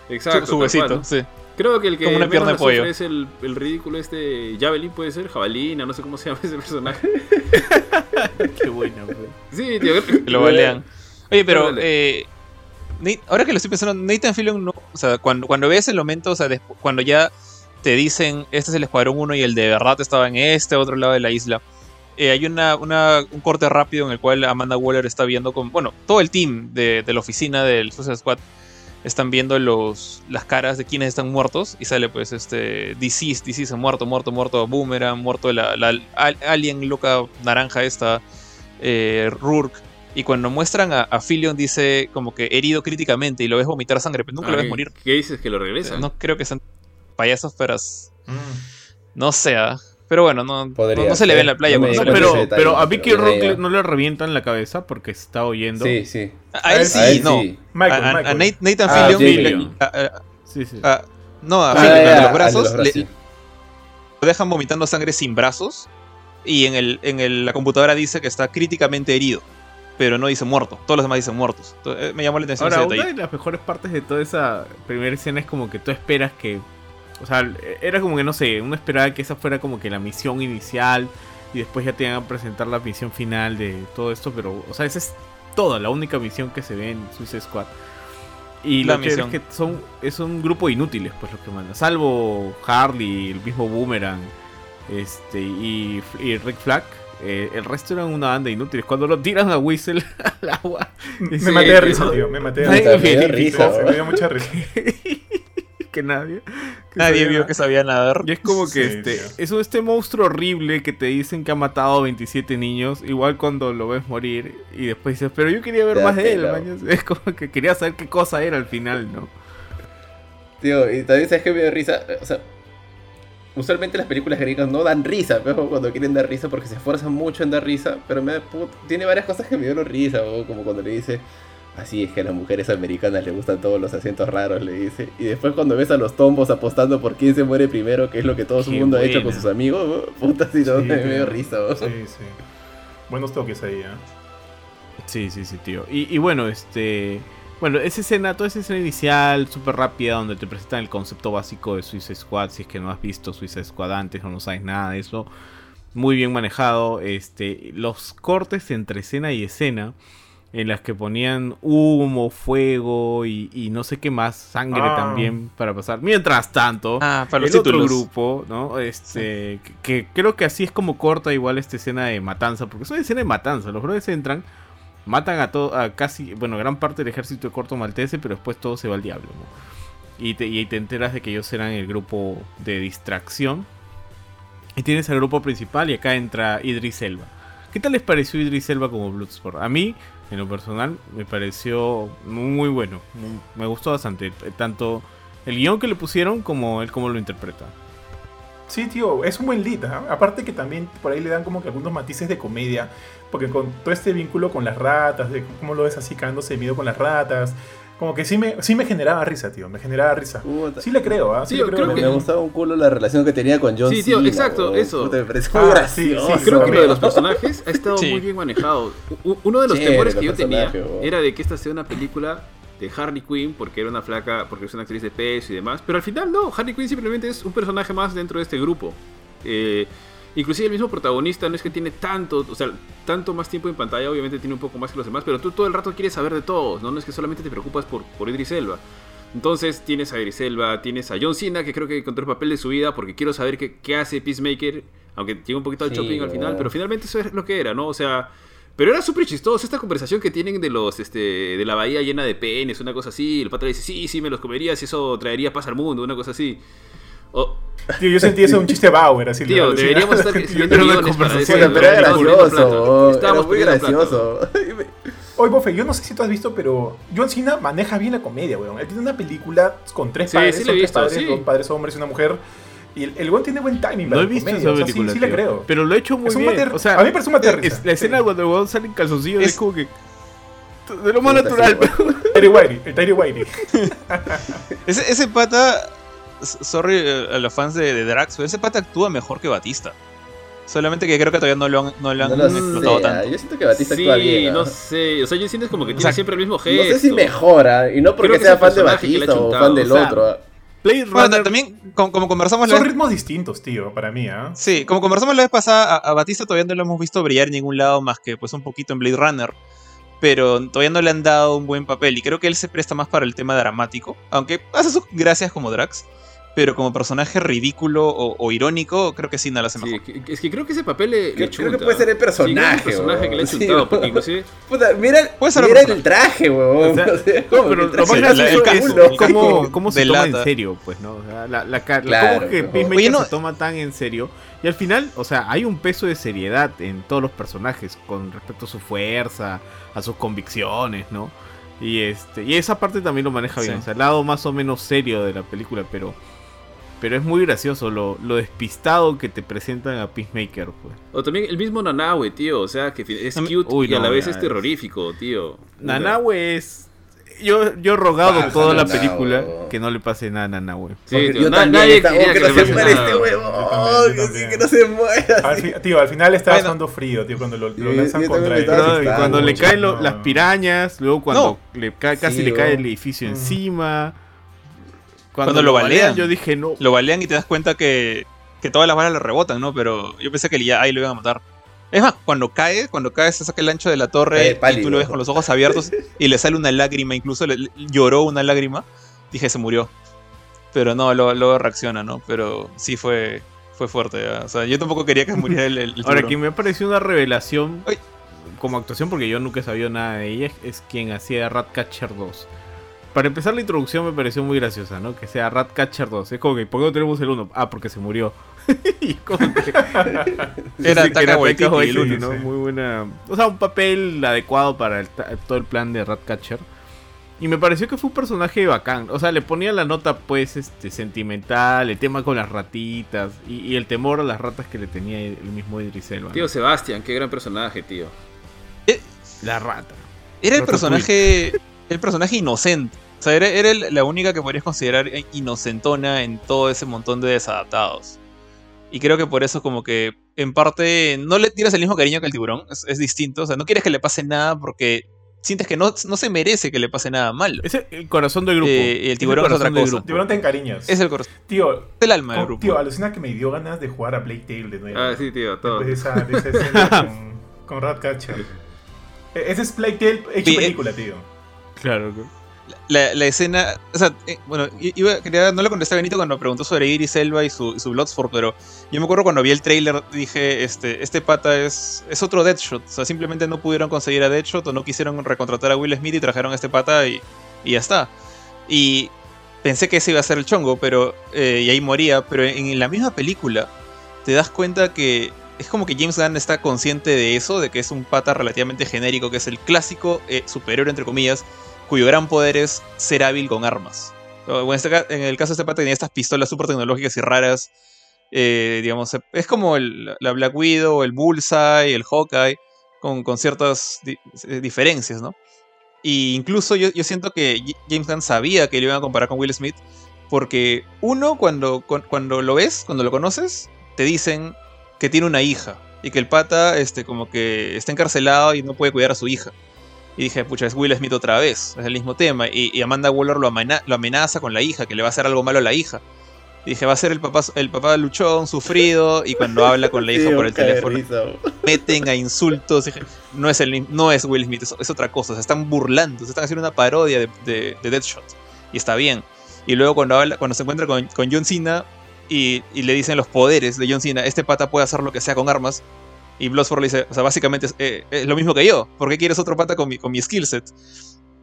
Exacto. su, huesito, cual, ¿no? sí. Creo que el que Como una pierna de pollo. es el, el ridículo este Javelin, puede ser, Jabalina, no sé cómo se llama ese personaje. Qué buena, güey. Sí, tío. Lo balean. Oye, pero eh, ahora que lo estoy pensando, Nathan Fillion no, o sea, cuando, cuando ves el momento, o sea, cuando ya te dicen, este es el Escuadrón 1 y el de verdad estaba en este otro lado de la isla, eh, hay una, una- un corte rápido en el cual Amanda Waller está viendo con, bueno, todo el team de, de la oficina del Suicide Squad están viendo los, las caras de quienes están muertos y sale pues este Deceased, Deceased, muerto, muerto, muerto, Boomerang, muerto la, la al- alien loca naranja esta, eh, Rourke. Y cuando muestran a, a dice como que herido críticamente y lo ves vomitar sangre, pero nunca Ah, lo ves ¿qué- morir. ¿Qué dices? ¿Que lo regresan? No creo que sean payasos, pero Mm. no sea. Pero bueno, no, Podría no, no se le ve en la playa. No pero, detalle, pero a Vicky le- no le revientan la cabeza porque está oyendo. Sí, sí. a él sí, A él no. sí. Michael, a, a- a Michael. Nate- Nathan Ah, Fillion, a- a- Sí, sí. a- no, a Ah, Fillion, de al los de brazos, los le- lo dejan vomitando sangre sin brazos y en, el, en el- la computadora dice que está críticamente herido, pero no dice muerto. Todos los demás dicen muertos. Entonces, eh, me llamó la atención Ahora, ese una de las mejores partes de toda esa primera escena es como que tú esperas que. O sea, era como que no sé, uno esperaba que esa fuera como que la misión inicial y después ya te iban a presentar la misión final de todo esto, pero, o sea, esa es toda la única misión que se ve en Suicide Squad. Y La lo chévere es misión. que son, es un grupo de inútiles, pues lo que manda. Salvo Harley, el mismo Boomerang, este, y, y Rick Flag. eh, el resto eran una banda de inútiles. Cuando lo tiran a Whistle al agua, Me Sí, maté de sí, risa, tío. Me maté de risa. me dio mucha risa. que nadie. que Nadie sabía vio nada. que sabía nadar. Y es como que Sí, este, tío. es un- este monstruo horrible que te dicen que ha matado a 27 niños, igual cuando lo ves morir y después dices, pero yo quería ver más de él, pena. mañas". es como que quería saber qué cosa era al final, ¿no? Tío, y también sabes que me dio risa. O sea, usualmente las películas gringas no dan risa, pero cuando quieren dar risa porque se esfuerzan mucho en dar risa. Pero me da put- tiene varias cosas que me dieron risa, ¿no? como cuando le dice. Así es que a las mujeres americanas les gustan todos los acentos raros, le dice. Y después cuando ves a los tombos apostando por quién se muere primero, que es lo que todo el Qué mundo ha hecho con sus amigos, ¿no? puta, si no, Sí, me risa. ¿no? Sí, sí. Buenos toques ahí, ¿eh? Sí, sí, sí, tío. Y, y bueno, este. Bueno, esa escena, toda esa escena inicial, súper rápida, donde te presentan el concepto básico de Suicide Squad, si es que no has visto Suicide Squad antes o no sabes nada de eso. Muy bien manejado. Este, los cortes entre escena y escena, en las que ponían humo, fuego y, y no sé qué más, sangre Ah. también para pasar. Mientras tanto, Ah, para los el otro títulos. grupo, ¿no? Este, que, que creo que así es como corta igual esta escena de matanza, porque es una escena de matanza. Los brothers entran, matan a todo, a casi, bueno, gran parte del ejército de corto maltese, pero después todo se va al diablo, ¿no? Y te, y te enteras de que ellos eran el grupo de distracción. Y tienes al grupo principal y acá entra Idris Elba. ¿Qué tal les pareció Idris Elba como Bloodsport? A mí, en lo personal, me pareció muy bueno. muy- me gustó bastante. eh, Tanto el guion que le pusieron como él como lo interpreta. Sí, tío, es un buen lead. Aparte que también por ahí le dan como que algunos matices de comedia. Porque con todo este vínculo con las ratas, de cómo lo ves así cagándose de miedo con las ratas. Como que sí me, sí me generaba risa, tío. Me generaba risa. Puta. Sí le creo, ¿ah? Sí, le creo. creo Me, que- me gustaba un culo la relación que tenía con John Sí, tío, Cena, exacto, eso. Puta, me pareció Ah, sí, sí, Creo que lo de los personajes ha estado Sí. muy bien manejado. Uno de los Chévere temores que yo tenía era de que esta sea una película de Harley Quinn porque era una flaca, porque es una actriz de peso y demás. Pero al final no, Harley Quinn simplemente es un personaje más dentro de este grupo. Eh, inclusive el mismo protagonista no es que tiene tanto, o sea, tanto más tiempo en pantalla, obviamente tiene un poco más que los demás, pero tú todo el rato quieres saber de todos, ¿no? No es que solamente te preocupas por, por Idris Elba. Entonces tienes a Idris Elba, tienes a John Cena, que creo que encontró el papel de su vida porque quiero saber qué, qué hace Peacemaker, aunque llega un poquito al Sí, shopping al final, pero finalmente eso es lo que era, ¿no? O sea, pero era súper chistoso esta conversación que tienen de los, este, de la bahía llena de penes, una cosa así, el pata le dice, sí, sí, me los comerías y eso traería paz al mundo, una cosa así. O- Tío, yo sentí eso un chiste Bauer, así. tío, deberíamos estar escribiendo era una guiones para eso, pero era gracioso. Estábamos muy gracioso. Oye, Bofe, yo no sé si tú has visto, pero John Cena maneja bien la comedia, weón. Él tiene una película con tres Sí, padres, sí son la he tres visto, padres, sí. dos padres hombres y una mujer. Y el, el weón tiene buen timing No he visto comedia, esa o sea, película. Sí, sí le creo. Pero lo he hecho muy Es un bien. mater- O sea, a mí me parece un mater es- risa. La escena Sí. cuando el weón sale en calzoncillos es, Es- como que. De lo más natural. Terry Whitey, el Terry Whitey. Ese, ese pata, sorry eh, a los fans de, de Drax, pero ese pata actúa mejor que Batista. Solamente que creo que todavía no lo han, no lo han No lo explotado sé, tanto. Yo siento que Batista Sí, actúa bien. no ¿no? sé, o sea, yo siento como que O tiene sea, siempre el mismo No gesto. sé si mejora, y no porque Creo sea fan de Batista o fan del o sea, otro. Blade Bueno, Runner. también, como, como conversamos la Son vez, ritmos distintos, tío, para mí, ¿ah? sí, como conversamos la vez pasada, a, a Batista todavía no lo hemos visto brillar en ningún lado más que pues un poquito en Blade Runner. Pero todavía no le han dado un buen papel. Y creo que él se presta más para el tema dramático. Aunque hace sus gracias como Drax. Pero como personaje ridículo o, o irónico, creo que sí no lo hace Sí, mejor. es que creo que ese papel le, le Creo- creo que puede ser el Sí, creo que personaje, el personaje que le ha weón. Sí, chuntado, porque inclusive Puta, mira, mira el traje, weón. O sea, O sea, No, pero lo más gracioso es cómo, cómo se toma en serio, pues, ¿no? O sea, la, la, ca- Claro, cómo que Peacemaker no- se toma tan en serio. Y al final, o sea, hay un peso de seriedad en todos los personajes con respecto a su fuerza, a sus convicciones, ¿no? Y este y esa parte también lo maneja bien. Sí. O sea, el lado más o menos serio de la película, pero pero es muy gracioso lo, lo despistado que te presentan a Peacemaker, pues. O también el mismo Nanawe, tío. O sea, que es cute Uy, y a la vez es- terrorífico, tío. Nanahue es yo, yo he rogado toda la película que no le pase nada a. Sí, Porque tío, yo na- también nadie quería que que no se muera nada. este huevón, que sí, también. que no se muera. Al tío, al final estaba Bueno. sonando frío, tío, cuando lo, lo lanzan yo contra él. No, y cuando le caen lo- No. las pirañas, luego cuando le cae, casi Sí, le cae el edificio Mm. encima. Cuando lo balean. yo dije, no. Lo balean y te das cuenta que, que todas las balas le rebotan, ¿no? Pero yo pensé que ya ahí lo iban a matar. Es más, cuando cae, cuando cae se saca el ancho de la torre y tú lo ves con los ojos abiertos y le sale una lágrima, incluso le, le- lloró una lágrima. Dije, se murió. Pero no, luego, luego reacciona, ¿no? Pero sí fue, fue fuerte. ¿ah? O sea, yo tampoco quería que muriera el, el Ahora, quien me ha parecido una revelación Ay. como actuación, porque yo nunca he sabido nada de ella, es, es quien hacía Ratcatcher 2. Para empezar, la introducción me pareció muy graciosa, ¿no? Que sea Ratcatcher 2. Es como que, ¿por qué no tenemos el 1? Ah, porque se murió. y como que. Era Waititi. ¿no? Muy buena. O sea, un papel adecuado para el todo el plan de Ratcatcher. Y me pareció que fue un personaje bacán. O sea, le ponía la nota, pues, este, sentimental, el tema con las ratitas y, y el temor a las ratas que le tenía el mismo Idris Elba. ¿no? Tío Sebastián, qué gran personaje, tío. La rata. Era el personaje el personaje inocente. O sea, era, la única que podrías considerar inocentona en todo ese montón de desadaptados. Y creo que por eso como que en parte no le tiras el mismo cariño que el tiburón, es, es distinto. O sea, no quieres que le pase nada porque sientes que no, no se merece que le pase nada malo. Es el, el corazón del grupo. Eh, y el Es tiburón es otra cosa. grupo. Tiburón te encariñas. Es el corazón Tío, del alma del con- grupo. tío, alucina que me dio ganas de jugar a Plague Tale de nuevo. Ah, sí, tío, todo. Después de esa, de esa escena con, con Ratcatcher. E- Ese es Plague Tale hecho Sí, eh, película, tío. Claro. claro. La, escena. O sea, eh, bueno, iba, quería- no le contesté a Benito cuando me preguntó sobre Iris Elba y su, y su Bloodsport, pero yo me acuerdo cuando vi el trailer, dije: Este, este pata es, es otro Deadshot. O sea, simplemente no pudieron conseguir a Deadshot o no quisieron recontratar a Will Smith y trajeron este pata y, y ya está. Y pensé que ese iba a ser el chongo, pero. eh, y ahí moría, pero en la misma película te das cuenta que. Es como que James Gunn está consciente de eso, de que es un pata relativamente genérico, que es el clásico eh, superhéroe, entre comillas, cuyo gran poder es ser hábil con armas. En, este en el caso de este pata tenía estas pistolas súper tecnológicas y raras. eh, digamos, es como el- la Black Widow, el Bullseye, el Hawkeye, con, con ciertas eh, diferencias, ¿no? Y incluso yo, yo siento que James Gunn sabía que lo iban a comparar con Will Smith, porque uno, cuando, cu- cuando lo ves, cuando lo conoces, te dicen que tiene una hija y que el pata este, como que está encarcelado y no puede cuidar a su hija. Y dije, pucha, es Will Smith otra vez, es el mismo tema. Y, y Amanda Waller lo, amena- lo amenaza con la hija, que le va a hacer algo malo a la hija. Y dije, va a ser el papá, el papá luchón, sufrido, y cuando habla con la hija Sí, por el teléfono, risa, meten a insultos. Dije, no es, el, no es Will Smith, es, es otra cosa. Se están burlando, se están haciendo una parodia de, de, de Deadshot. Y está bien. Y luego cuando, habla, cuando se encuentra con, con John Cena y, y le dicen los poderes de John Cena, este pata puede hacer lo que sea con armas. Y Bloodsport le dice, o sea, básicamente es, eh, es lo mismo que yo. ¿Por qué quieres otro pata con mi, con mi skill set?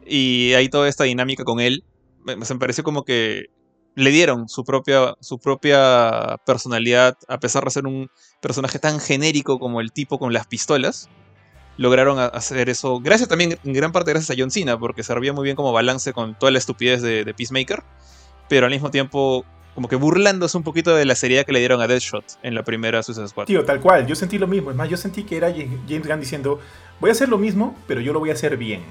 Y hay toda esta dinámica con él. Me, me pareció como que le dieron su propia, su propia personalidad, a pesar de ser un personaje tan genérico como el tipo con las pistolas. Lograron hacer eso, gracias también, en gran parte gracias a John Cena, porque servía muy bien como balance con toda la estupidez de, de Peacemaker, pero al mismo tiempo como que burlándose un poquito de la seriedad que le dieron a Deadshot en la primera Suicide Squad. Tío, tal cual. Yo sentí lo mismo. Es más, yo sentí que era James Gunn diciendo, voy a hacer lo mismo, pero yo lo voy a hacer bien.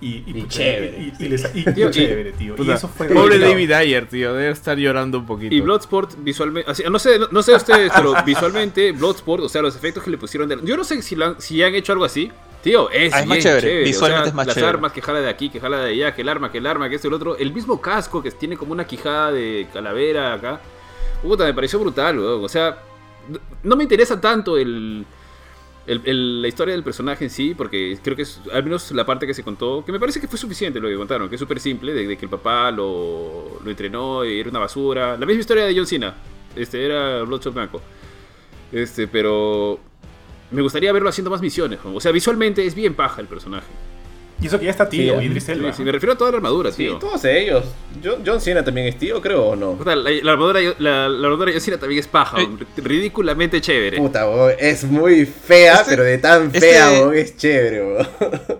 Y, Y pucha, chévere, Y, y sí. les- y- Tío, y chévere, tío. Y Puta, eso fue... Pobre. David Ayer, tío. Debe estar llorando un poquito. Y Bloodsport visualmente, así, no sé, no, no sé ustedes, pero visualmente Bloodsport, o sea, los efectos que le pusieron, de- yo no sé si, lo han, si han hecho algo así. Tío, es, Ah, es más chévere, chévere. visualmente o sea, es más las chévere. armas que jala de aquí, que jala de allá, que el arma, que el arma, que y el otro. El mismo casco que tiene como una quijada de calavera acá. Puta, me pareció brutal, weón. O sea, no- no me interesa tanto el, el- el- la historia del personaje en sí, porque creo que es al menos la parte que se contó, que me parece que fue suficiente lo que contaron, que es súper simple, de, de que el papá lo, lo entrenó y era una basura. La misma historia de John Cena, este era Bloodshot Blanco. Este, pero me gustaría verlo haciendo más misiones. O sea, visualmente es bien paja el personaje. Y eso que ya está tío, Sí, Idris Elba. Sí, sí, me refiero a toda la armadura, Sí, tío. todos ellos. John, John Cena también es tío, creo, o no. La, la armadura, la, la armadura de John Cena también es paja, Eh. ridículamente chévere. Puta, bo, es muy fea, Este- pero de tan este- fea, bo, es chévere, bo.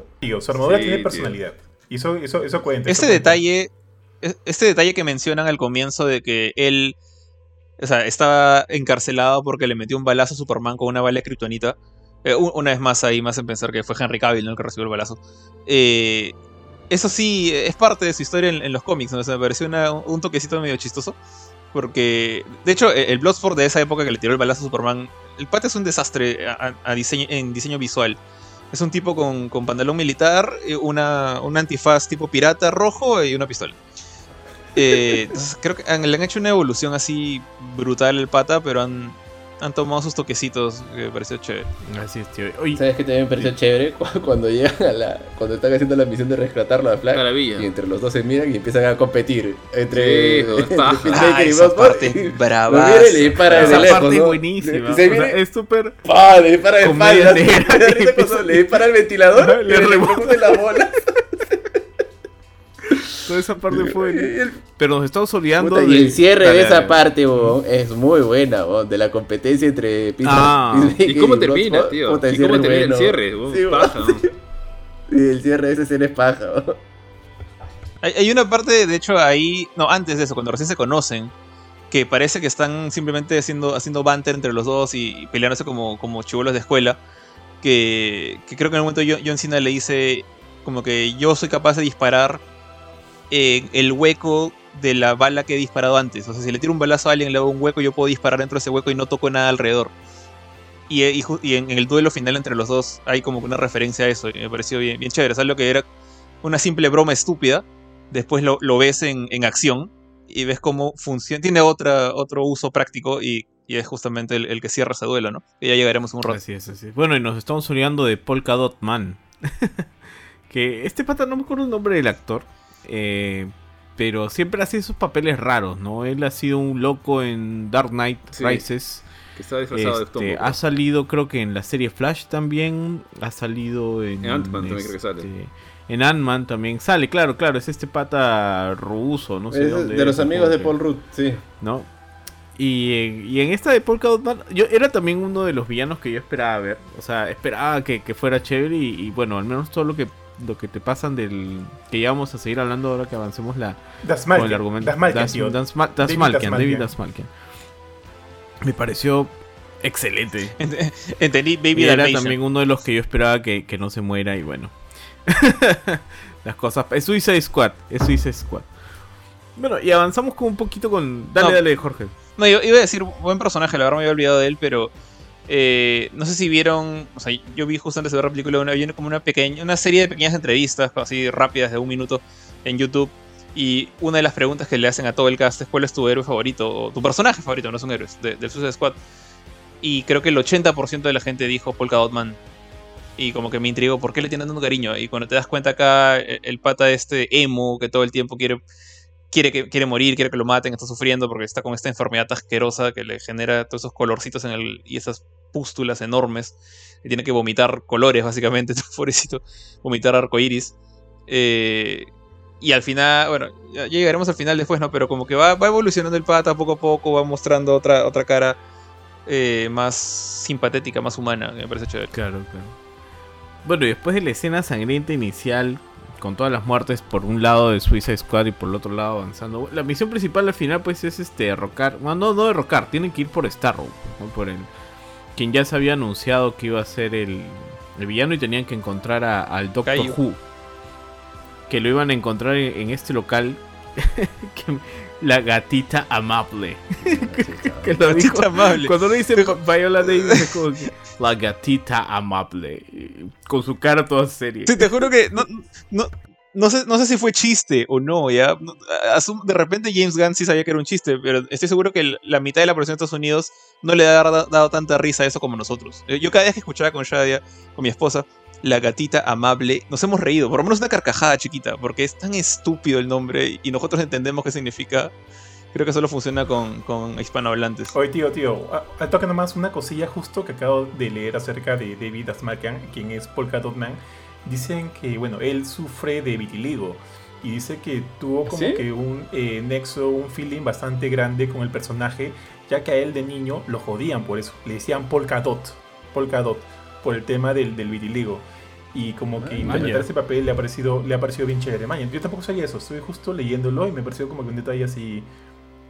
Tío, su armadura Sí, tiene tío. personalidad. Y eso, eso, eso cuenta. Este eso cuenta. detalle, es- este detalle que mencionan al comienzo de que él, o sea, estaba encarcelado porque le metió un balazo a Superman con una bala de kriptonita. Eh, una vez más ahí, más en pensar que fue Henry Cavill el que recibió el balazo. Eh, eso sí, es parte de su historia en, los cómics, ¿no? Me pareció un toquecito medio chistoso. Porque, de hecho, e- el Bloodsport de esa época que le tiró el balazo a Superman, el pata es un desastre en diseño visual. Es un tipo con, con pantalón militar, eh, una, un antifaz tipo pirata rojo y una pistola. Eh, entonces creo que han- le han hecho una evolución así brutal el pata, pero han, han tomado sus toquecitos que me pareció chévere. Así es, tío. Oye, ¿Sabes qué también me pareció chévere? Cu- Cuando llegan a la. Cuando están haciendo la misión de rescatarlo a Flash. Maravilla. Y entre los dos se miran y empiezan a competir. Entre. Sí, entre Ah, y esa Bloodsport, parte y le dispara esa desde lejos. parte es ¿no? buenísima. Le- O se sea, es súper. ¡Pah! Le dispara de. Le al ventilador. Le le rebota. rebota las bolas. Toda esa parte fue. Y Pero nos estamos olvidando. Puta, de... y el cierre Dale, de esa dale. parte, bo, es muy buena, bo, de la competencia entre Peter- Ah. Peacemaker ¿Y cómo termina, tío? Puta, ¿Y cómo termina el cierre? bo? Sí, paja, ¿no? Sí, el cierre de esa escena es paja. bo. Hay, hay una parte, de hecho, ahí. No, antes de eso, cuando recién se conocen. Que parece que están simplemente haciendo, haciendo banter entre los dos y, y peleándose como, como chivolos de escuela. Que, que creo que en un momento John, John Cena le dice. como que yo soy capaz de disparar en el hueco de la bala que he disparado antes. O sea, si le tiro un balazo a alguien y le hago un hueco, yo puedo disparar dentro de ese hueco y no toco nada alrededor. Y, eh, y y en, el duelo final entre los dos hay como una referencia a eso. Y me pareció bien, bien chévere. ¿Sabes lo que era una simple broma estúpida? Después lo, ves en, acción y ves cómo funciona. Tiene otro uso práctico y, y es justamente el, que cierra ese duelo, ¿no? Que ya llegaremos en un rato. Bueno, y nos estamos olvidando de Polka Dot Man. que este pata no me acuerdo el nombre del actor. Eh, pero siempre hace esos papeles raros, ¿no? Él ha sido un loco en Dark Knight Sí, Rises. Que está disfrazado de Este, Tombo. ha salido creo que en la serie Flash también. Ha salido en... En Ant-Man también creo que sale. este, En Ant-Man también sale, claro, claro. Es este pata ruso, no sé Es dónde de los es, amigos de Paul Rudd, sí. ¿no? Y en, y en esta de Polka Dot Man, yo era también uno de los villanos que yo esperaba ver. O sea, esperaba que, que fuera chévere y, y bueno, al menos todo lo que lo que te pasan del que ya vamos a seguir hablando ahora que avancemos la Das con el argumento. Das Malkian, Das- tío. Das Ma- Das David Malkian, David. Me pareció excelente. Ent- Entendí Baby Y era también uno de los que yo esperaba que, que no se muera y bueno. Las cosas. Es Suicide Squad. Es Suicide Squad. Bueno, y avanzamos con un poquito con. Dale, No. dale, Jorge. No, yo iba a decir buen personaje, la verdad me había olvidado de él, pero eh, no sé si vieron, o sea, yo vi justo antes de ver la película, una, como una pequeña, una serie de pequeñas entrevistas, así rápidas de un minuto en YouTube, y una de las preguntas que le hacen a todo el cast es cuál es tu héroe favorito, o tu personaje favorito, no son héroes, de- del Suicide Squad. Y creo que el 80% de la gente dijo Polka Dot Man. Y como que me intrigó, ¿por qué le tienen tanto cariño? Y cuando te das cuenta acá, el, el pata este emo que todo el tiempo quiere quiere, que, quiere morir, quiere que lo maten, está sufriendo porque está con esta enfermedad asquerosa que le genera todos esos colorcitos en el, y esas pústulas enormes. Y tiene que vomitar colores, básicamente, pobrecito. Vomitar arcoiris. Eh, y al final, bueno, ya llegaremos al final después, ¿no? Pero como que va, va evolucionando el pata poco a poco, va mostrando otra, otra cara eh, más simpatética, más humana, me parece chévere. Claro, claro. Bueno, y después de la escena sangrienta inicial, con todas las muertes por un lado de Suicide Squad y por el otro lado avanzando. La misión principal al final, pues, es este derrocar. Bueno, no, no derrocar, tienen que ir por Starro, ¿no? por el. Quien ya se había anunciado que iba a ser el, el villano y tenían que encontrar a- al Doctor. Who. Que lo iban a encontrar en, en este local. que- la gatita amable. que lo dijo. Gatita amable. Cuando lo dice Viola Davis es como que, la gatita amable. Con su cara toda seria. Sí, te juro que no, no, no, sé, no sé si fue chiste o no, ya. De repente James Gunn sí sabía que era un chiste, pero estoy seguro que la mitad de la población de Estados Unidos no le ha dado, dado tanta risa a eso como nosotros. Eh, Yo cada vez que escuchaba con Shadia, con mi esposa, la gatita amable, nos hemos reído, por lo menos una carcajada chiquita, porque es tan estúpido el nombre y nosotros entendemos qué significa. Creo que solo funciona con, con hispanohablantes. Oye, tío, tío, a- a- toca nomás una cosilla justo que acabo de leer acerca de David Asmalkian, quien es Polka Dot Man. Dicen que, bueno, él sufre de vitiligo y dice que tuvo como ¿Sí? que un eh, nexo, un feeling bastante grande con el personaje, ya que a él de niño lo jodían por eso, le decían Polka Dot, Polka Dot, por el tema del, del vitiligo. Y como que Ah, interpretar ese papel le ha parecido, le ha parecido bien chévere. Maña, yo tampoco sabía eso, estoy justo leyéndolo y me pareció como que un detalle así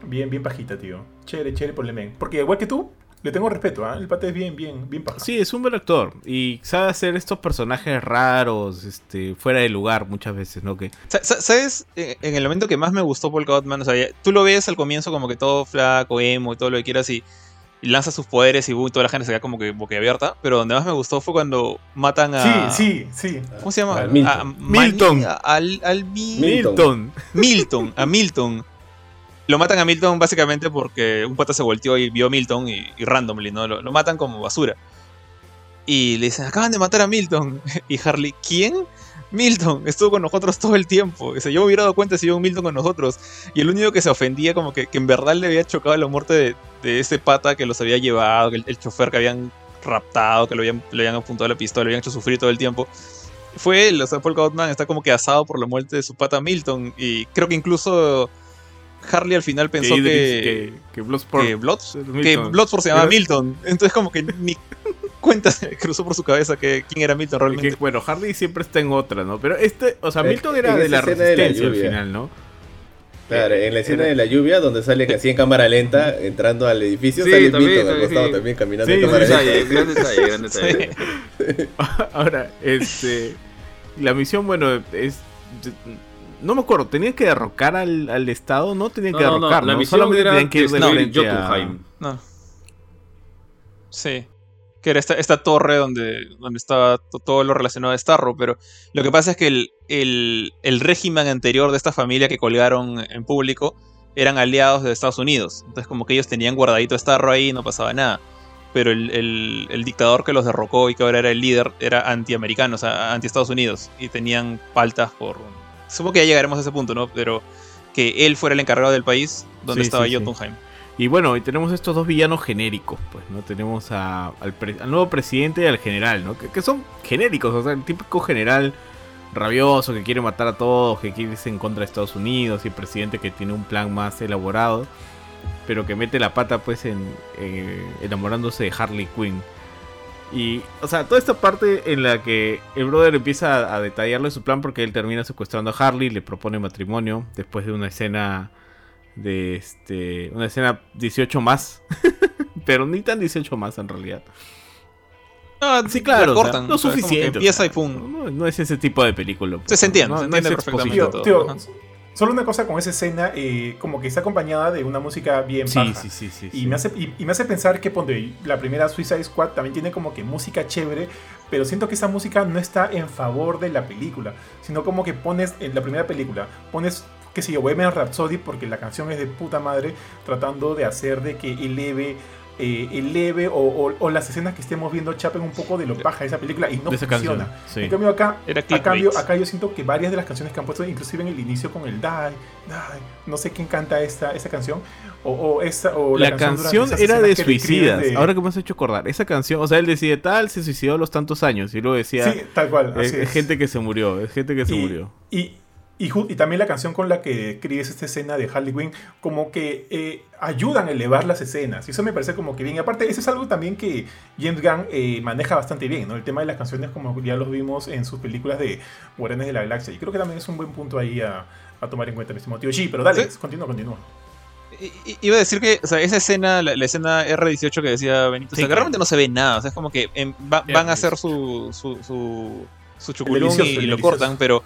Bien, bien pajita, tío. Chévere, chévere por el men. Porque igual que tú, le tengo respeto, ¿ah? El pata es bien, bien, bien paja. Sí, es un buen actor. Y sabe hacer estos personajes raros, este, fuera de lugar muchas veces, ¿no? Que Sa- sa- ¿Sabes? Eh, En el momento que más me gustó Polka Dot Man, o sea, tú lo ves al comienzo como que todo flaco, emo y todo lo que quieras y, y lanza sus poderes y toda la gente se queda como que boquiabierta. Pero donde más me gustó fue cuando matan a. Sí, sí, sí. ¿Cómo se llama? Milton. A Milton. A- al, al Mi- Milton. Milton. Milton. A Milton. Lo matan a Milton básicamente porque un pata se volteó y vio a Milton y, y randomly, ¿no? Lo, lo matan como basura. Y le dicen, acaban de matar a Milton. Y Harley, ¿quién? Milton, estuvo con nosotros todo el tiempo. Dice, yo me hubiera dado cuenta si iba un Milton con nosotros. Y el único que se ofendía, como que, que en verdad le había chocado la muerte de, de ese pata que los había llevado, el, el chofer que habían raptado, que lo habían, le habían apuntado la pistola, lo habían hecho sufrir todo el tiempo. Fue él, o sea, Paul Gottman está como que asado por la muerte de su pata Milton. Y creo que incluso Harley al final pensó que, que, que, que Bloodsport- que Bloodsport se llamaba Milton. Entonces como que ni cuenta se cruzó por su cabeza que quién era Milton que, realmente. bueno, Hardy siempre está en otra, ¿no? Pero este, o sea, Milton era de la escena de la resistencia al final, ¿no? Claro, en la escena Era- de la lluvia, donde sale así en cámara lenta, entrando al edificio, Sí, sale también, Milton al también, costado sí. también caminando Sí, en cámara sí. lenta. detalle, gran detalle, gran detalle. Sí. Ahora, este. La misión, bueno, es. No me acuerdo, tenían que derrocar al, al Estado, no tenían No, que no, no, derrocar, la ¿no? misión Solamente era tenían que ir de frente a- Jotunheim. No. Sí. Que era esta, esta torre donde, donde estaba to- todo lo relacionado a Starro, pero lo que pasa es que el, el, el régimen anterior de esta familia que colgaron en público eran aliados de Estados Unidos. Entonces como que ellos tenían guardadito Starro ahí y no pasaba nada. Pero el, el- el dictador que los derrocó y que ahora era el líder era antiamericano, o sea, anti-Estados Unidos. Y tenían paltas por... Supongo que ya llegaremos a ese punto, ¿no? Pero que él fuera el encargado del país donde Sí, estaba sí, sí. Y bueno, y tenemos estos dos villanos genéricos, pues, ¿no? Tenemos al, nuevo presidente y al general, ¿no? Que, que son genéricos, o sea, el típico general rabioso que quiere matar a todos, que quiere irse en contra de Estados Unidos, y el presidente que tiene un plan más elaborado, pero que mete la pata, pues, en eh, enamorándose de Harley Quinn. Y, o sea, toda esta parte en la que el brother empieza a, a detallarle su plan porque él termina secuestrando a Harley, le propone matrimonio después de una escena de este una escena 18 más, pero ni tan 18 más en realidad. No, Sí, claro, la o sea, lo suficiente. o empieza sea, y pum. No, no es ese tipo de película. pues, Se entiende, no, se no entiende es perfectamente. Tío, tío, solo una cosa con esa escena, eh, como que está acompañada de una música bien Sí, baja. sí, sí, sí. Y sí. me, hace, y, y me hace pensar que ponte, la primera Suicide Squad también tiene como que música chévere, pero siento que esa música no está en favor de la película, sino como que pones en la primera película, pones, qué sé yo, Bohemian Rhapsody, porque la canción es de puta madre, tratando de hacer de que eleve, eh, eleve o, o- o las escenas que estemos viendo chapen un poco de lo baja de esa película y no funciona. canción. Sí. En cambio acá, Era a cambio, acá yo siento que varias de las canciones que han puesto, inclusive en el inicio con el Die, Die, no sé quién canta esta, esta canción, o, o esta, o La durante canción era de suicidas. de- Ahora que me has hecho acordar, esa canción, o sea, él decía tal, se suicidó a los tantos años y luego decía, Sí, tal cual. eh, así es es. gente que se murió, es gente que se y, murió. Y, y, y también la canción con la que escribes esta escena de Harley Quinn, como que eh, ayudan a elevar las escenas. Y eso me parece como que bien. Y aparte, eso es algo también que James Gunn eh, maneja bastante bien, ¿no? El tema de las canciones, como ya los vimos en sus películas de Guardianes de la Galaxia. Y creo que también es un buen punto ahí a, a tomar en cuenta, mi estimado tío G. Pero dale, Sí. continúa, continúa. I- Iba a decir que, o sea, esa escena, la, la escena R18 que decía Benito, o Sí, sea, que realmente no se ve nada. O sea, es como que em, va- van a pues. hacer su, su, su, su y, lo cortan, pero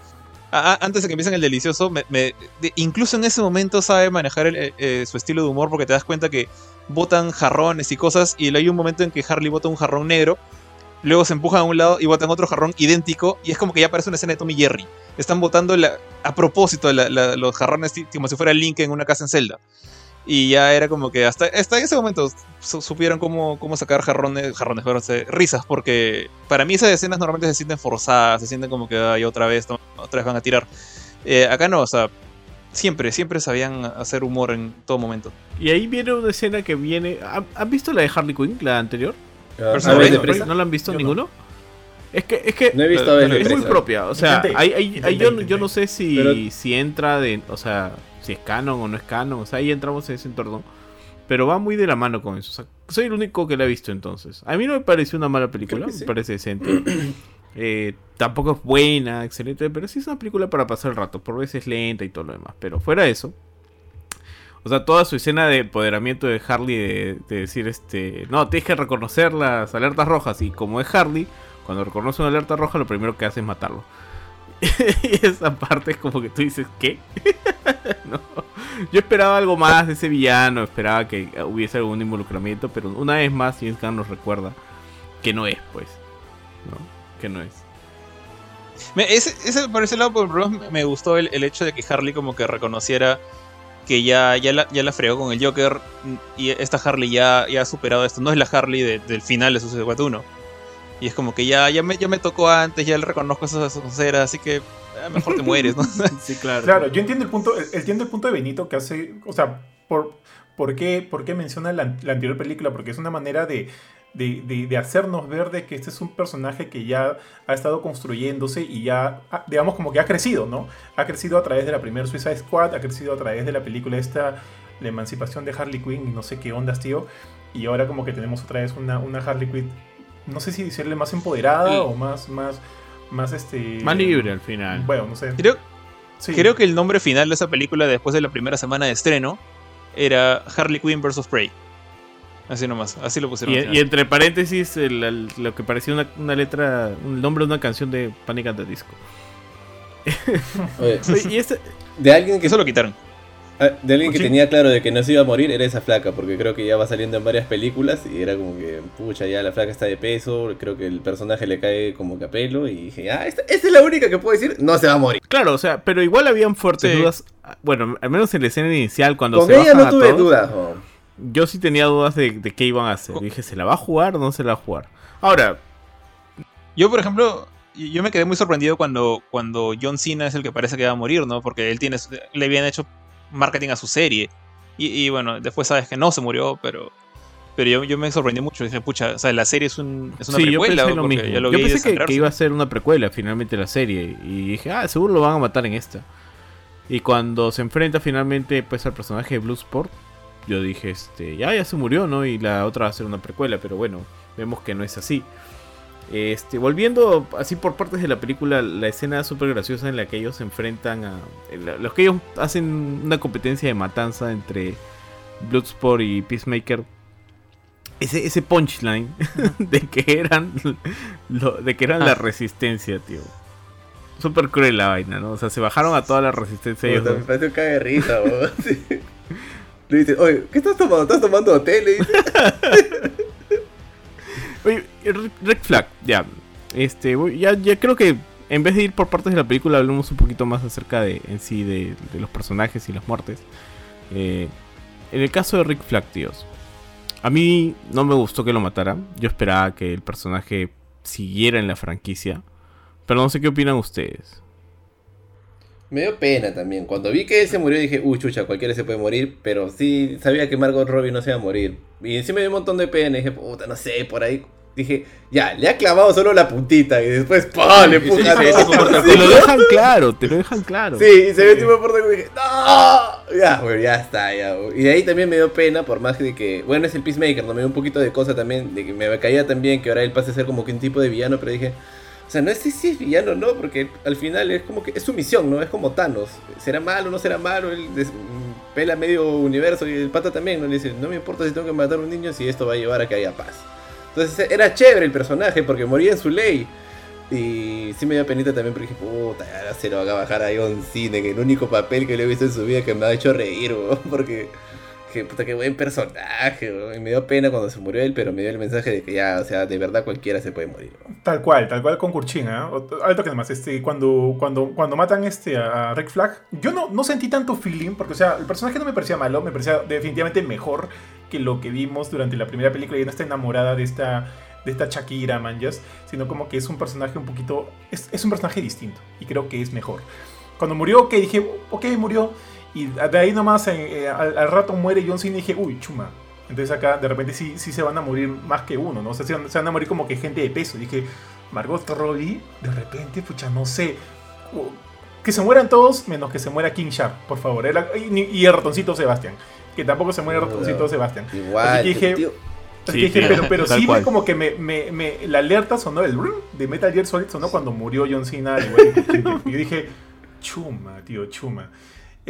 antes de que empiecen el delicioso, me- me- de- incluso en ese momento sabe manejar el, eh, eh, su estilo de humor porque te das cuenta que botan jarrones y cosas y hay un momento en que Harley bota un jarrón negro, luego se empujan a un lado y botan otro jarrón idéntico y es como que ya parece una escena de Tommy Jerry. Están botando a propósito la- la- los jarrones como si fuera Link en una casa en Zelda. Y ya era como que hasta, hasta ese momento su- supieron cómo, cómo sacar jarrones, jarrones, se- risas, porque para mí esas escenas normalmente se sienten forzadas, se sienten como que "Ay, otra vez, no, otra vez van a tirar. Eh, acá no, o sea, siempre, siempre sabían hacer humor en todo momento. Y ahí viene una escena que viene. ¿Han, han visto la de Harley Quinn, la anterior? Ah, Personal ¿sabes de Trainer. prisa? ¿No la han visto Yo no. ninguno? Es que, es que No he visto No, no es muy propia. O sea, ahí- ahí intenté, yo, yo no sé si, Pero- si entra de. O sea, si es canon o no es canon. O sea, ahí entramos en ese entorno. Pero va muy de la mano con eso. O sea, soy el único que la he visto entonces. A mí no me pareció una mala película. Sí. Me parece decente. Eh, tampoco es buena, excelente. Pero sí es una película para pasar el rato. Por veces lenta y todo lo demás. Pero fuera de eso. O sea, toda su escena de empoderamiento de Harley de, de decir este. No, tienes que reconocer las alertas rojas. Y como es Harley, cuando reconoce una alerta roja, lo primero que hace es matarlo. Y esa parte es como que tú dices, ¿qué? no. Yo esperaba algo más de ese villano, esperaba que hubiese algún involucramiento, pero una vez más James Gunn nos recuerda que no es, pues. ¿no? Que no es. Ese, por ese lado, por menos, me gustó el, hecho de que Harley como que reconociera que ya, ya, la, ya la fregó con el Joker y esta Harley ya, ya ha superado esto. No es la Harley de- del final de Suicide Squad 1. Y es como que ya, ya, me, ya me tocó antes, ya le reconozco esas sonceras, así que eh, mejor te mueres, ¿no? Sí, claro. Claro, yo entiendo el punto, el- entiendo el punto de Benito que hace, o sea, por, por, qué, por qué menciona la, la anterior película, porque es una manera de, de, de- de hacernos ver de que este es un personaje que ya ha estado construyéndose y ya, digamos, como que ha crecido, ¿no? Ha crecido a través de la primera Suicide Squad, ha crecido a través de la película esta, la emancipación de Harley Quinn y no sé qué ondas, tío. Y ahora como que tenemos otra vez una, una Harley Quinn, no sé si decirle más empoderada Sí. o más, más, más este... Más libre al final. Bueno, no sé. Creo, Sí. creo que el nombre final de esa película después de la primera semana de estreno era Harley Quinn vs. Prey. Así nomás, así lo pusieron. Y, entre paréntesis, el- el- lo que parecía una, una letra, un nombre de una canción de Panic! at the Disco. Oye, Oye, y este, de alguien Que eso lo quitaron. Ah, De alguien que tenía claro de que no se iba a morir era esa flaca, porque creo que ya va saliendo en varias películas y era como que, pucha, ya la flaca está de peso, creo que el personaje le cae como que a pelo y dije, ah, esta, esta es la única que puedo decir, no se va a morir. claro, o sea, pero igual habían fuertes Sí. dudas. Bueno, al menos en la escena inicial, cuando Con se ella bajan no a tuve todos, dudas. Yo sí tenía dudas de, de qué iban a hacer. Dije, ¿se la va a jugar o no se la va a jugar? Ahora, Yo, por ejemplo, yo me quedé muy sorprendido cuando, cuando John Cena es el que parece que va a morir, ¿no? Porque él tiene, le habían hecho marketing a su serie. Y, y bueno, después sabes que no se murió, pero pero yo, yo me sorprendí mucho. Dije, pucha, o sea, la serie es, un, es una sí, yo precuela. pensé lo porque mismo. ya lo Yo pensé que, iba a ser una precuela finalmente la serie. Y dije, ah, seguro lo van a matar en esta. Y cuando se enfrenta finalmente pues al personaje de Bloodsport, yo dije, este, ya, ya se murió, ¿no? Y la otra va a ser una precuela, pero bueno, vemos que no es así. Este, volviendo así por partes de la película, la escena súper graciosa en la que ellos se enfrentan a... Los que ellos hacen una competencia de matanza entre Bloodsport y Peacemaker. Ese, ese punchline de que eran lo- de que eran la Ah. resistencia, tío. Súper cruel la vaina, ¿no? O sea, se bajaron a toda la resistencia ellos me parece un cague de risa. Le dice, oye, ¿qué estás tomando? ¿Estás tomando hotel? Le dice. Oye, Red Flag, ya. Este, ya, ya creo que en vez de ir por partes de la película, hablemos un poquito más acerca de en sí de, los personajes y las muertes. Eh, en el caso de Rick Flag, tíos, a mí no me gustó que lo matara. Yo esperaba que el personaje siguiera en la franquicia. Pero no sé qué opinan ustedes. Me dio pena también. Cuando vi que él se murió dije, uy, chucha, cualquiera se puede morir. Pero sí sabía que Margot Robbie no se iba a morir. Y encima dio un montón de pena. Y dije, puta, no sé, por ahí. Dije, ya, le ha clavado solo la puntita. Y después, ¡pah! Le puja Te lo dejan claro, te lo dejan claro. Sí, y se ve tipo de puerta y dije, ¡No! Ya, bueno, ya está, ya. güey. Y de ahí también me dio pena, por más de que, bueno, es el Peacemaker, ¿no? Me dio un poquito de cosa también, de que me caía también que ahora él pase a ser como que un tipo de villano, pero dije, o sea, no sé si es villano o no, porque al final es como que es su misión, ¿no? Es como Thanos. ¿Será malo o no será malo? Él pela medio universo y el pata también, ¿no? Le dice, no me importa si tengo que matar a un niño si esto va a llevar a que haya paz. Entonces era chévere el personaje porque moría en su ley. Y sí me dio penita también porque dije, puta, ya se lo va a bajar a John Cena, que el único papel que le he visto en su vida que me ha hecho reír, porque, que puta, qué buen personaje. Y me dio pena cuando se murió él, pero me dio el mensaje de que ya, o sea, de verdad cualquiera se puede morir. Tal cual, tal cual con Kurchin, ¿ah? O- Alto que más, este, cuando, cuando, cuando matan este, a Rick Flag, yo no, no sentí tanto feeling, porque, o sea, el personaje no me parecía malo, me parecía definitivamente mejor que lo que vimos durante la primera película y no está enamorada de esta, de esta Shakira, manjas, sino como que es un personaje un poquito, es, es un personaje distinto y creo que es mejor. Cuando murió, que dije, ok, murió, y de ahí nomás eh, eh, al, al rato muere John Cena y dije, uy, chuma. Entonces acá de repente sí, sí se van a morir más que uno, ¿no? O sea, se van, se van a morir como que gente de peso. Dije, Margot Robbie, de repente, pucha, no sé. Que se mueran todos, menos que se muera King Sharp, por favor. Y, y el ratoncito Sebastián. Que tampoco se muere el ratoncito Sebastián. Igual, Así que dije- tío, Así Sí, que dije, sí, pero, pero sí cual. como que me, me, me- la alerta sonó el rum de Metal Gear Solid sonó cuando murió John Cena Kurchin. y yo dije chuma tío chuma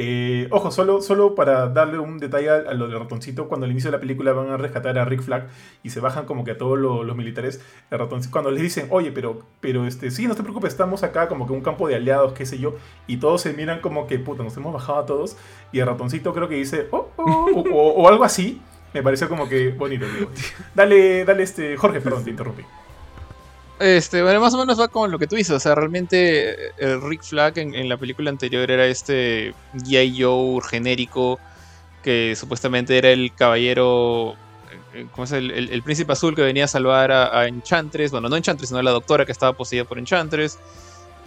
Eh, ojo solo solo para darle un detalle a, lo del ratoncito cuando al inicio de la película van a rescatar a Rick Flag y se bajan como que a todos lo- los militares el ratoncito cuando les dicen oye pero pero este sí no te preocupes estamos acá como que un campo de aliados qué sé yo y todos se miran como que puta nos hemos bajado a todos y el ratoncito creo que dice oh, oh", o, o- o algo así me pareció como que bonito. digo. Dale, dale, este. Jorge, perdón, te interrumpí. Este, bueno, más o menos va con lo que tú dices. O sea, realmente eh, el Rick Flag en, la película anterior era este G.I. Joe genérico que supuestamente era el caballero. eh, ¿Cómo es? El, el- príncipe azul que venía a salvar a, Enchantress. Bueno, no Enchantress, sino a la doctora que estaba poseída por Enchantress.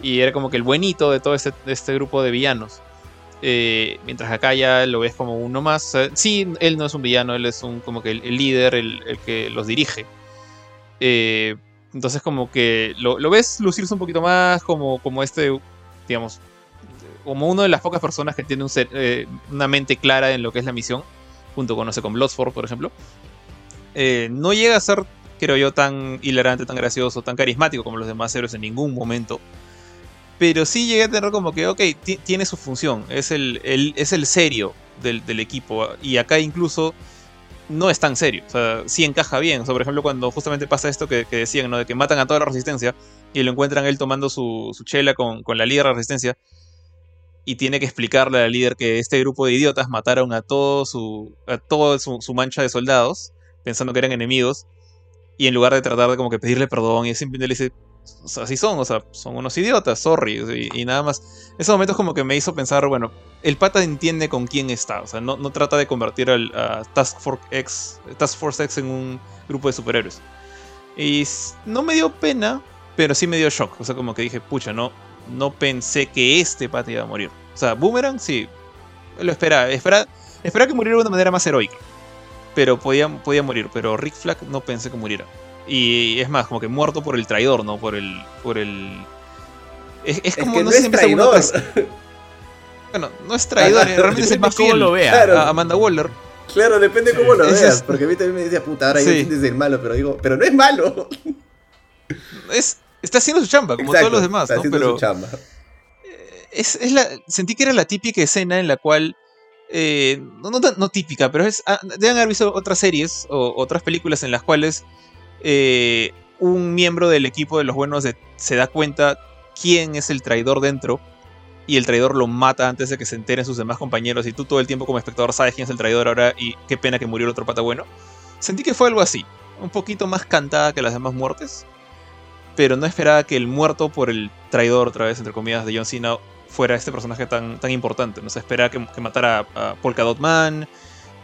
Y era como que el buenito de todo este, este grupo de villanos. Eh, mientras acá ya lo ves como uno más. Sí, él no es un villano, él es un como que el, el líder, el, el que los dirige. Eh, entonces como que lo, ves lucirse un poquito más como, como este, digamos, como uno de las pocas personas que tiene eh, una mente clara en lo que es la misión, junto con, no sé, con Bloodsport, por ejemplo. Eh, no llega a ser, creo yo, tan hilarante, tan gracioso, tan carismático como los demás héroes en ningún momento. Pero sí llega a tener como que, ok, ti- tiene su función, es el, es el serio del equipo. Y acá incluso no es tan serio. O sea, sí encaja bien. O sea, por ejemplo, cuando justamente pasa esto que, decían, ¿no? De que matan a toda la resistencia y lo encuentran él tomando su, su chela con, con la líder de la resistencia y tiene que explicarle al líder que este grupo de idiotas mataron a todo su a toda su, su mancha de soldados pensando que eran enemigos y en lugar de tratar de como que pedirle perdón y simplemente le dice o sea, así son, o sea, son unos idiotas, sorry, y, nada más. Esos momentos como que me hizo pensar, bueno, el pata entiende con quién está, o sea, no, no trata de convertir al a Task Force X, Task Force X en un grupo de superhéroes. Y no me dio pena, pero sí me dio shock, o sea, como que dije, pucha, no, no pensé que este pata iba a morir. O sea, Boomerang sí, lo esperaba, esperaba, esperaba que muriera de una manera más heroica. Pero podía, podía morir, pero Rick Flag no pensé que muriera. Y es más, como que muerto por el traidor, ¿no? Por el. por el. Es, es Es como que no sé es si empieza con una traidor. Bueno, no es traidor, realmente es el más fiel lo vea. Claro. a Amanda Waller. Claro, depende cómo lo veas. es- Porque a mí también me decía, puta, ahora Sí. yo es el malo, pero digo, pero no es malo. Es, está haciendo su chamba, como Exacto, todos los demás, está ¿no? haciendo Pero su chamba. es, es la, sentí que era la típica escena en la cual. eh, no, no, no típica, pero es. ah, deben haber visto otras series o otras películas en las cuales eh, un miembro del equipo de los buenos se da cuenta quién es el traidor dentro y el traidor lo mata antes de que se enteren sus demás compañeros y tú todo el tiempo como espectador sabes quién es el traidor ahora y qué pena que murió el otro pata bueno. Sentí que fue algo así, un poquito más cantada que las demás muertes, pero no esperaba que el muerto por el traidor, otra vez entre comillas, de John Cena fuera este personaje tan, tan importante. No se esperaba que, matara a, a Polka Dot Man,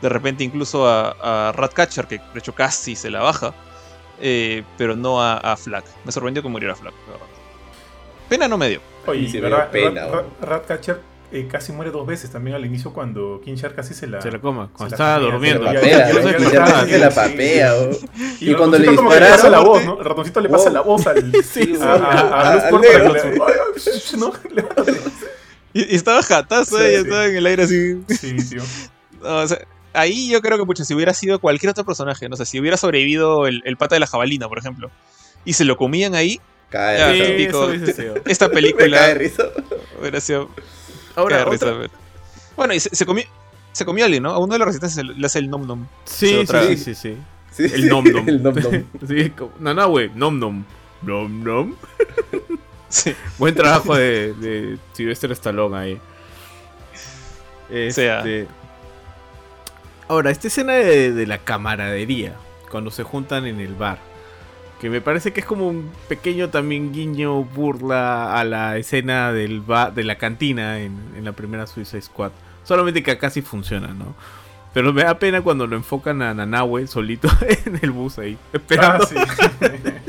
de repente incluso a, a Ratcatcher, que de hecho casi se la baja, eh, pero no a, a Flag. Me sorprendió que muriera verdad. Pena no me dio. Oye, Sí, Rat- pena, Rat-. Rat- Ratcatcher eh, casi muere dos veces también al inicio cuando King Shark casi se la... Se la coma, se cuando estaba durmiendo. se la- Papea, ya- ya- ¿no? ya- Y ya- ya ya- que la papea. Y, Y cuando le dispararon- pasa la voz, ¿no? El ratoncito le pasa Wow. la voz al... Sí, a. Y, y estaba jatazo, Sí, y sí. estaba en el aire así. Sí, tío. No, o sea, ahí yo creo que pucha, si hubiera sido cualquier otro personaje, no sé, si hubiera sobrevivido el, el pata de la jabalina, por ejemplo, y se lo comían ahí, Cae, Ya, Sí, esta película cae risa. hubiera sido Ahora, otra-. Bueno, y se, se comió. Se comió a alguien, ¿no? A uno de los resistencias le hace el nom nom. Sí, sí, sí, sí, sí. El nom nom. El nom nom. Sí, como- no, no, güey. Nom nom. Nom nom. Sí. Buen trabajo de, de Sylvester Stallone ahí. Sea. Ahora, esta escena de, de la camaradería, cuando se juntan en el bar, que me parece que es como un pequeño también guiño burla a la escena del ba- de la cantina en, en la primera Suicide Squad. Solamente que acá sí funciona, ¿no? Pero me da pena cuando lo enfocan a Nanahue solito en el bus ahí, esperando Ah, sí.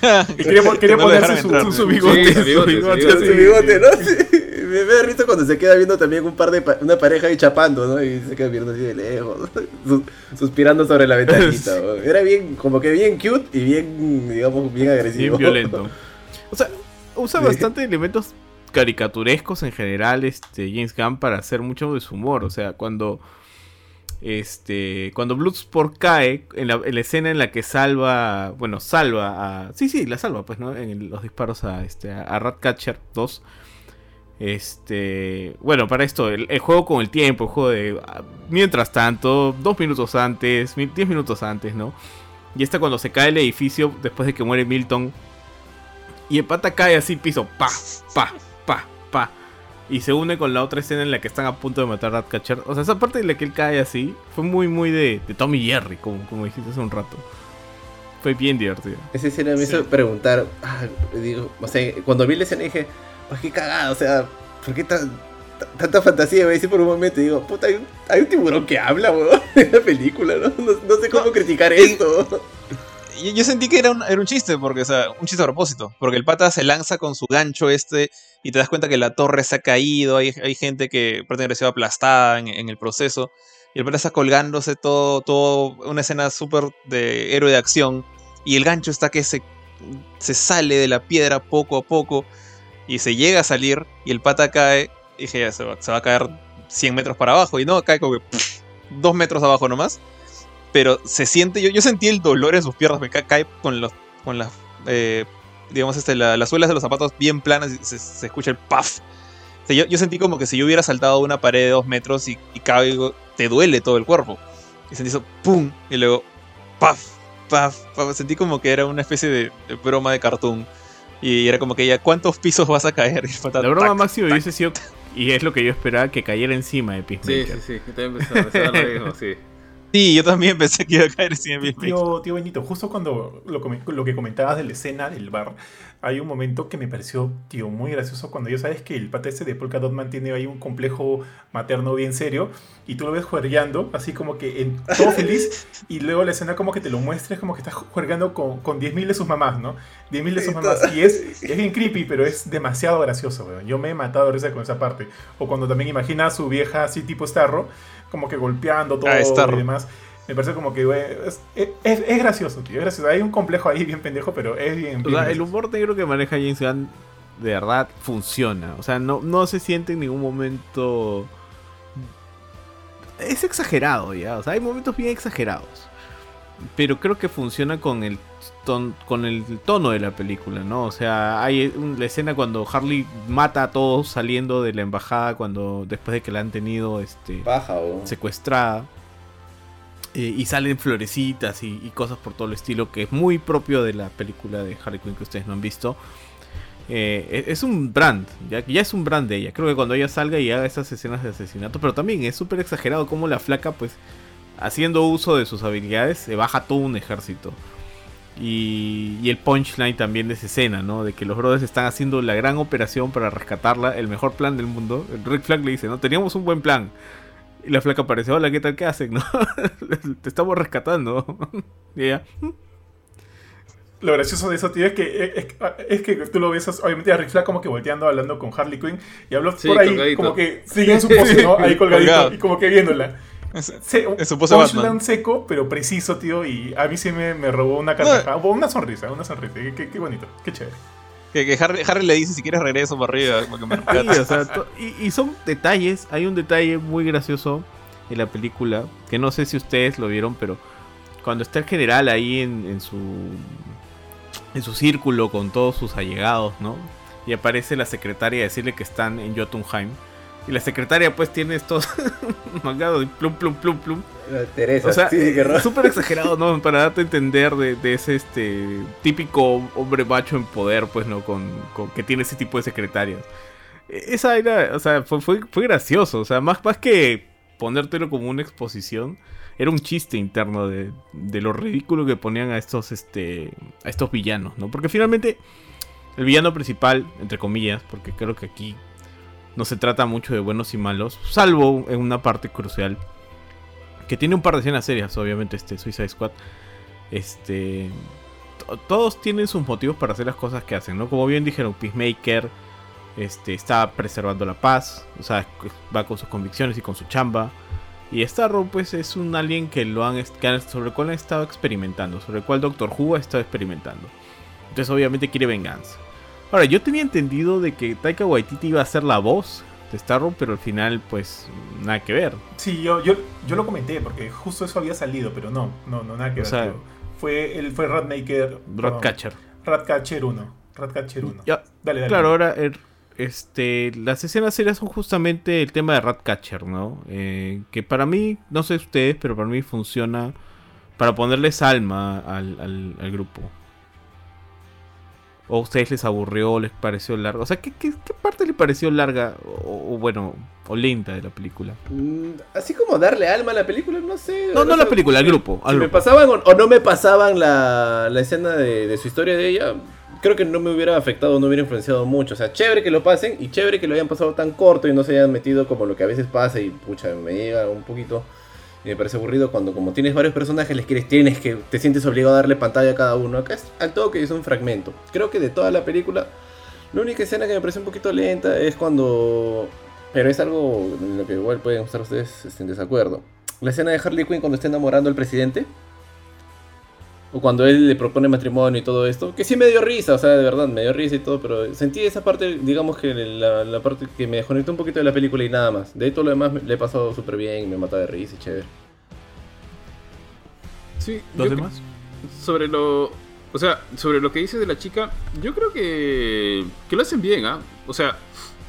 Quería, Que quería no ponerse su, entrar. su, su bigote. Sí, su bigote, su su bigote. Con su bigote, ¿no? Sí. Me, da risa cuando se queda viendo también un par de pa- una pareja ahí chapando, ¿no? Y se queda viendo así de lejos, sus- suspirando sobre la ventanita. ¿no? Era bien, como que bien cute y bien, digamos, bien agresivo. Bien violento. O sea, usa Sí. bastante elementos caricaturescos en general este James Gunn para hacer mucho de su humor. O sea, cuando este cuando Bloodsport cae en la, en la escena en la que salva, bueno, salva a sí, sí, la salva pues, ¿no? En los disparos a este a, Ratcatcher 2. Este, bueno, para esto, el, juego con el tiempo, el juego de. ah, Mientras tanto, dos minutos antes, diez minutos antes, ¿no? Y está cuando se cae el edificio después de que muere Milton. Y el pata cae así, piso, pa, pa, pa, pa. Y se une con la otra escena en la que están a punto de matar a Ratcatcher. O sea, esa parte en la que él cae así fue muy, muy de, de Tommy Jerry, como, como dijiste hace un rato. Fue bien divertido. Esa escena me hizo preguntar, ah, digo, o sea, cuando vi la escena dije, pues qué cagada, o sea, ¿por qué tan, tanta fantasía? Me decir por un momento y digo, puta, hay un, hay un tiburón que habla, weón, en la película, ¿no? No, no sé cómo No, criticar y- esto. Yo, yo sentí que era un, era un chiste, porque, o sea, un chiste a propósito. Porque el pata se lanza con su gancho este y te das cuenta que la torre se ha caído. Hay, hay gente que prácticamente ha sido aplastada en, en el proceso. Y el pata está colgándose todo, todo una escena súper de héroe de acción. Y el gancho está que se, se sale de la piedra poco a poco. Y se llega a salir. Y el pata cae. Y dije, ya se va, se va a caer 100 metros para abajo. Y no, cae como que pff, dos metros abajo nomás pero se siente, yo, yo sentí el dolor en sus piernas, me ca- cae con los, con las, eh, digamos, este, la- las suelas de los zapatos bien planas y se, se escucha el puff. O sea, yo, yo sentí como que si yo hubiera saltado una pared de dos metros y, y caigo, te duele todo el cuerpo. y sentí eso, ¡pum! Y luego, ¡paf! ¡paf! ¡paf! Sentí como que era una especie de, de broma de cartoon. Y era como que ya, ¿cuántos pisos vas a caer? Y el pata, La broma tac, máxima tac. hubiese sido, y es lo que yo esperaba, que cayera encima de Peacemaker. sí, sí. Yo también pensaba, pensaba lo mismo, sí. Sí, yo también pensé que iba a caer sin el Tío, tío Benito, justo cuando lo, lo que comentabas de la escena del bar, hay un momento que me pareció, tío, muy gracioso cuando ya sabes que el pata ese de Polka Dot Man tiene ahí un complejo materno bien serio y tú lo ves juergueando, así como que en, todo feliz y luego la escena como que te lo muestres como que estás juergando con, con 10.000 de sus mamás, ¿no? 10.000 de sus mamás y es, es bien creepy, pero es demasiado gracioso, weón. Yo me he matado de risa con esa parte. O cuando también imagina a su vieja así tipo Starro, como que golpeando todo Ah, Starro. y demás. Me parece como que, güey, es, es, es gracioso, tío. Es gracioso. Hay un complejo ahí bien pendejo, pero es bien. O bien sea, el humor negro que maneja James Gunn de verdad funciona. O sea, no, no se siente en ningún momento. Es exagerado ya. O sea, hay momentos bien exagerados. Pero creo que funciona con el, ton- con el tono de la película, ¿no? O sea, hay un- la escena cuando Harley mata a todos saliendo de la embajada cuando después de que la han tenido este, Paja, o. secuestrada. Eh, y salen florecitas y, cosas por todo el estilo que es muy propio de la película de Harley Quinn que ustedes no han visto. Eh, es- es un brand, ya, ya es un brand de ella. Creo que cuando ella salga y haga esas escenas de asesinato, pero también es súper exagerado como la flaca, pues, haciendo uso de sus habilidades, se baja todo un ejército. Y, y el punchline también de esa escena, ¿no? De que los brothers están haciendo la gran operación para rescatarla, el mejor plan del mundo. Rick Flag le dice, no, teníamos un buen plan. Y la flaca aparece, hola, ¿qué tal? ¿Qué hacen? ¿No? Te estamos rescatando. y ella, Lo gracioso de eso, tío, es que, es, es que tú lo ves, obviamente, a Rick Flag como que volteando, hablando con Harley Quinn. Y habló Sí, por ahí, colgadito. como que sigue en su pose, ¿no? Ahí colgadito. Colgado. y como que viéndola. Es- Se, su pose Batman. seco, pero preciso, tío. Y a mí sí me, me robó una carcajada. Una sonrisa, una sonrisa. Qué, qué- qué bonito, qué chévere. Que, que Harry, Harry le dice si quieres regreso para arriba. como que me Sí, rescatas. o sea, to- y, y son detalles. Hay un detalle muy gracioso en la película. Que no sé si ustedes lo vieron, pero cuando está el general ahí en, en su. En su círculo con todos sus allegados, ¿no? Y aparece la secretaria a decirle que están en Jotunheim. Y la secretaria, pues, tiene estos mangados y plum, plum, plum, plum. Teresa, O sea, sí, súper exagerado, ¿no? Para darte a entender de, de ese este típico hombre macho en poder, pues, ¿no? Con, con- que tiene ese tipo de secretarias. E- Esa era, o sea, fue, fue, fue gracioso. O sea, más, más que ponértelo como una exposición, era un chiste interno de, de lo ridículo que ponían a estos, este, a estos villanos, ¿no? Porque finalmente, el villano principal, entre comillas, porque creo que aquí no se trata mucho de buenos y malos, salvo en una parte crucial que tiene un par de escenas serias, obviamente, este Suicide Squad. Este. to- Todos tienen sus motivos para hacer las cosas que hacen, ¿no? Como bien dijeron, Peacemaker este, está preservando la paz, o sea, va con sus convicciones y con su chamba. Y Starro, pues, es un alien que lo han, que sobre el cual han estado experimentando, sobre el cual Doctor Who ha estado experimentando. Entonces, obviamente, quiere venganza. Ahora, yo tenía entendido de que Taika Waititi iba a ser la voz de Starro, pero al final, pues, nada que ver. Sí, yo, yo, yo lo comenté porque justo eso había salido, pero no, no, no, nada que O ver. sea- tío. fue, él fue Ratmaker. Ratcatcher. Ratcatcher 1. Ratcatcher 1. Ya, Dale, dale. Claro, ahora er, este, las escenas serias son justamente el tema de Ratcatcher, ¿no? Eh, que para mí, no sé ustedes, pero para mí funciona para ponerles alma al, al- al grupo. ¿O a ustedes les aburrió, les pareció larga? O sea, ¿qué, qué, qué parte les pareció larga o, o bueno, o lenta de la película? Mm, Así como darle alma a la película, no sé. No, no sea, la película, al grupo. Al Si me pasaban o, o no me pasaban la, la escena de, de su historia de ella, creo que no me hubiera afectado, no hubiera influenciado mucho. O sea, chévere que lo pasen y chévere que lo hayan pasado tan corto y no se hayan metido como lo que a veces pasa y pucha, me llega un poquito. Y me parece aburrido cuando como tienes varios personajes, les quieres, tienes que, te sientes obligado a darle pantalla a cada uno. Acá es al toque es un fragmento. Creo que de toda la película, la única escena que me parece un poquito lenta es cuando... Pero es algo en lo que igual pueden estar ustedes este, en desacuerdo. La escena de Harley Quinn cuando está enamorando al presidente. O cuando él le propone matrimonio y todo esto. Que sí me dio risa, o sea, de verdad, me dio risa y todo. Pero sentí esa parte, digamos que la, la parte que me desconectó un poquito de la película y nada más. De ahí todo lo demás le he pasado súper bien, me mata de risa y chévere. Sí, ¿Los demás? Sobre lo. O sea, sobre lo que dices de la chica, yo creo que. que lo hacen bien, ¿ah? O sea,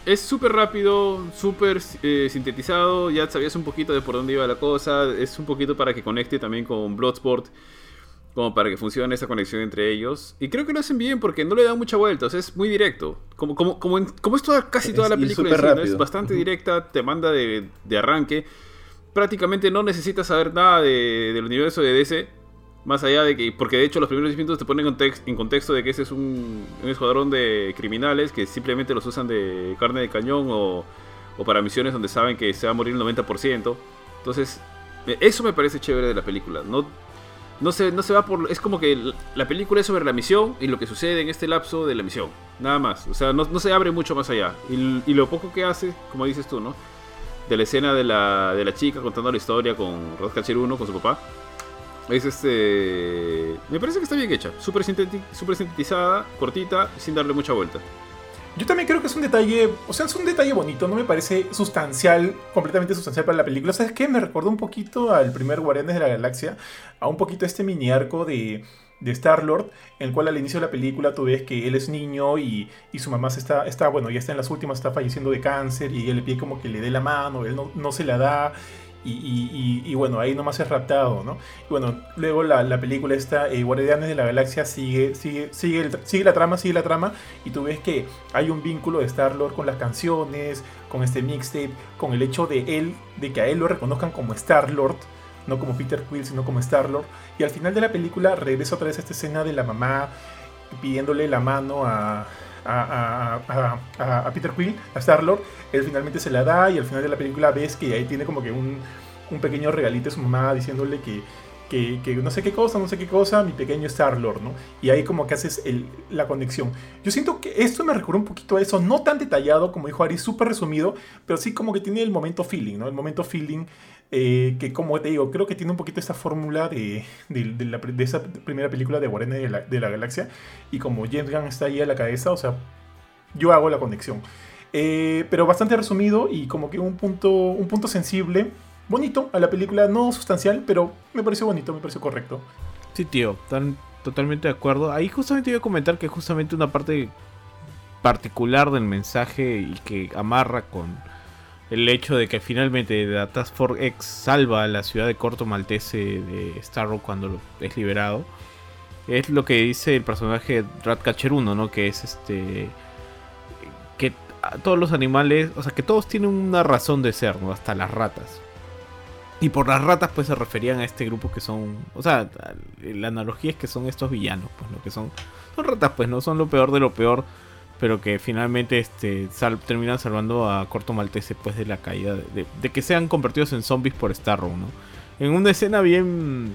Es súper rápido, súper eh, sintetizado, ya sabías un poquito de por dónde iba la cosa, es un poquito para que conecte también con Bloodsport, como para que funcione esa conexión entre ellos. Y creo que lo hacen bien porque no le dan mucha vuelta, o sea, es muy directo. Como, como, como, en- como es toda, casi toda Es- la película, súper en sí, ¿no? es bastante directa, te manda de, de arranque. Prácticamente no necesitas saber nada de- del universo de DC, más allá de que, porque de hecho los primeros 10 minutos te ponen en, context- en contexto de que ese es un, un escuadrón de criminales que simplemente los usan de carne de cañón o, o para misiones donde saben que se va a morir el 90%. Entonces, eh, eso me parece chévere de la película. No, no, se, no se va por... Es como que la película es sobre la misión y lo que sucede en este lapso de la misión. Nada más. O sea, no, no se abre mucho más allá. Y, lo poco que hace, como dices tú, ¿no? De la escena de la, de la chica contando la historia con Rodcatcher 1, con su papá. Es este. Me parece que está bien hecha. Súper sintetizada, cortita, sin darle mucha vuelta. Yo también creo que es un detalle, o sea, es un detalle bonito, no me parece sustancial, completamente sustancial para la película. ¿Sabes qué? Me recordó un poquito al primer Guardianes de la Galaxia, a un poquito este mini arco de, de Star-Lord, en el cual al inicio de la película tú ves que él es niño y, y su mamá está, está, bueno, ya está en las últimas, está falleciendo de cáncer y le pide como que le dé la mano, él no, no se la da. Y, y- y- y bueno, ahí nomás es raptado, ¿no? Y bueno, luego la, la película esta, eh, Guardianes de la Galaxia, sigue, sigue, sigue, sigue la trama, sigue la trama, y tú ves que hay un vínculo de Star-Lord con las canciones, con este mixtape, con el hecho de él, de que a él lo reconozcan como Star-Lord, no como Peter Quill, sino como Star-Lord. Y al final de la película regresa otra vez esta escena de la mamá pidiéndole la mano a, a, a- a- a- a Peter Quill, a Star-Lord. Él finalmente se la da y al final de la película ves que ahí tiene como que un, un pequeño regalito de su mamá diciéndole que, que, no sé qué cosa, no sé qué cosa, mi pequeño Star-Lord, ¿no? Y ahí como que haces la conexión. Yo siento que esto me recuerda un poquito a eso, no tan detallado como dijo Ari, súper resumido, pero sí como que tiene el momento feeling, ¿no? El momento feeling eh, que como te digo, creo que tiene un poquito esta fórmula de, de, esa primera película de Guardianes de la, de la Galaxia. Y como James Gunn está ahí a la cabeza, o sea, yo hago la conexión. Eh, pero bastante resumido y como que un punto, un punto sensible, bonito a la película, no sustancial, pero me pareció bonito, me pareció correcto. Sí, tío, tan, totalmente de acuerdo. Ahí justamente iba a comentar que justamente una parte particular del mensaje y que amarra con el hecho de que finalmente la Force X salva a la ciudad de Corto Maltese de Starro cuando lo- es liberado. Es lo que dice el personaje Ratcatcher 1, ¿no? Que es este. Que todos los animales, o sea, que todos tienen una razón de ser, ¿no? Hasta las ratas. Y por las ratas, pues se referían a este grupo que son. O sea, la analogía es que son estos villanos, pues, ¿no? Que son. Son ratas, pues, ¿no? Son lo peor de lo peor. Pero que finalmente este, sal- terminan salvando a Corto Maltese, pues, de la caída. De, de- de que sean convertidos en zombies por Starro, ¿no? En una escena bien.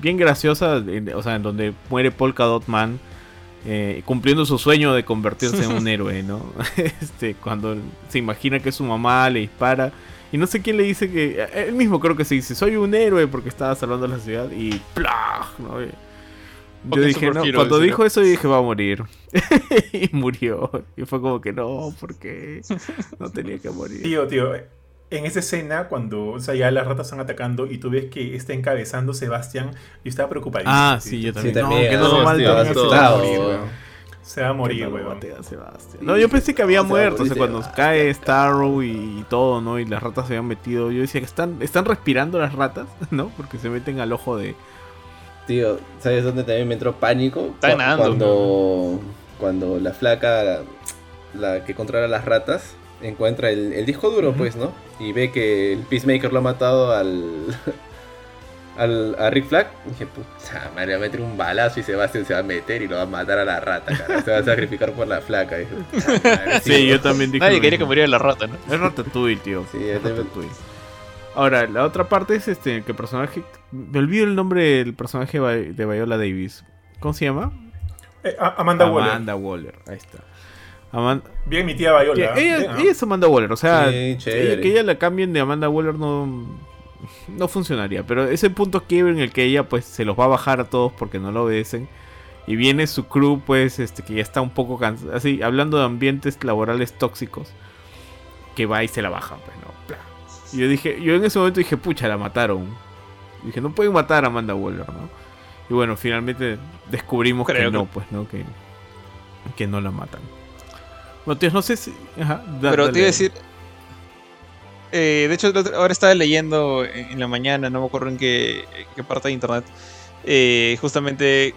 Bien graciosa, en- o sea, en donde muere Polka Dot Man. eh, cumpliendo su sueño de convertirse en un héroe, ¿no? Este, cuando se imagina que su mamá le dispara. Y no sé quién le dice que. Él mismo creo que se dice: Soy un héroe porque estaba salvando la ciudad. Y. ¡plah! ¿no? Yo dije, no, cuando dijo ¿no? eso, yo dije, va a morir. y murió. Y fue como que no, porque no tenía que morir. Tío, tío, en esa escena, cuando o sea, ya las ratas están atacando y tú ves que está encabezando Sebastián, yo estaba preocupadísimo. Ah, sí, yo Sí, también. también. no, que ah, no, sí, mal tío, también has se va a morir, weón. Se va a morir, weón. No, yo pensé que había muerto, o sea, cuando Sebastián. cae Starrow y, y todo, ¿no? Y las ratas se habían metido. Yo decía que están, están respirando las ratas, ¿no? Porque se meten al ojo de. Tío, ¿sabes dónde también me entró pánico? Está Cu- nadando, Cuando, cuando la flaca, la que controla las ratas, encuentra el, el disco duro, pues, ¿no? Y ve que el Peacemaker lo ha matado al. al a Rick Flag. dije, puta madre, va a meter un balazo y Sebastián se va a meter y lo va a matar a la rata, cara. Se va a sacrificar por la flaca. Dije, madre, Sí, yo también dije. Nadie quería que muriera la rata, ¿no? Es Ratatouille, tío. Sí, es de- Ratatouille. Ahora, la otra parte es este, que el personaje... Me olvido el nombre del personaje de Vi- de Viola Davis. ¿Cómo se llama? Eh, Amanda Waller. Amanda Waller. Ahí está. Aman- Bien, mi tía Viola. ella, Bien, ¿no? ella es Amanda Waller, o sea, Sí, que ella la cambien de Amanda Waller no, no funcionaría. Pero ese punto quiebre en el que ella pues se los va a bajar a todos porque no lo obedecen. Y viene su crew, pues, este, que ya está un poco cansado. Así, hablando de ambientes laborales tóxicos. Que va y se la baja, pues, ¿no? Y yo dije, yo en ese momento dije, pucha, la mataron. Y dije, no pueden matar a Amanda Waller, ¿no? Y bueno, finalmente descubrimos Creo que no, pues, ¿no? Que, que no la matan. No, tío, no sé si. Ajá, da- Pero dale. te iba a decir. eh, de hecho, ahora estaba leyendo en, la mañana, no me acuerdo en qué, en qué parte de internet. eh, justamente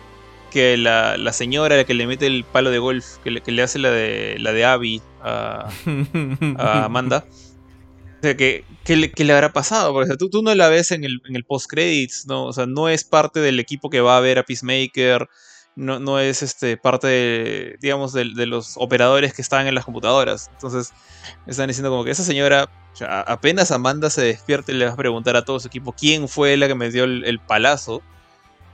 que la, la señora la que le mete el palo de golf, que le, que le hace la de la de Abby a, a Amanda. O sea, que le, habrá pasado? Porque o sea, tú, tú no la ves en el, en el post-credits, ¿no? O sea, no es parte del equipo que va a ver a Peacemaker, no, no es este, parte, de, digamos, de, de los operadores que están en las computadoras. Entonces, están diciendo como que esa señora, o sea, apenas Amanda se despierte, le va a preguntar a todo su equipo quién fue la que me dio el, el palazo,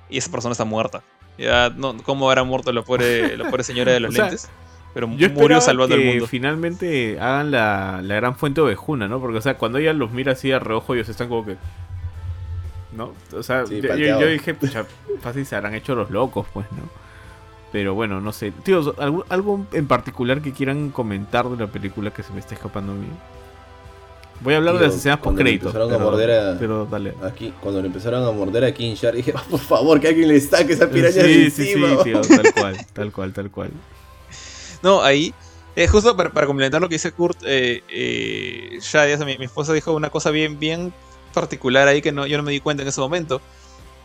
y esa persona está muerta. Ya, no, ¿cómo habrá muerto la pobre, la pobre señora de los O sea, lentes? Pero Yo murió salvando que al mundo. finalmente hagan la, la gran fuente ovejuna, ¿no? Porque, o sea, cuando ella los mira así a reojo, ellos están como que. ¿No? O sea, Sí, yo, yo- dije, pucha, fácil se habrán hecho los locos, pues, ¿no? Pero bueno, no sé. Tíos, ¿algo, algo en particular que quieran comentar de la película que se me está escapando a mí? Voy a hablar de las escenas post empezaron a Pero, morder a- pero dale. Aquí, cuando le empezaron a morder a King Shark, dije, "Ah, por favor, que alguien le saque esa piraña de Sí, sí, sí, encima. tío, tal cual, tal cual, tal cual. No, ahí, eh, justo para, complementar lo que dice Kurt, eh, eh, sea, mi, esposa dijo una cosa bien, bien particular ahí que no, yo no me di cuenta en ese momento.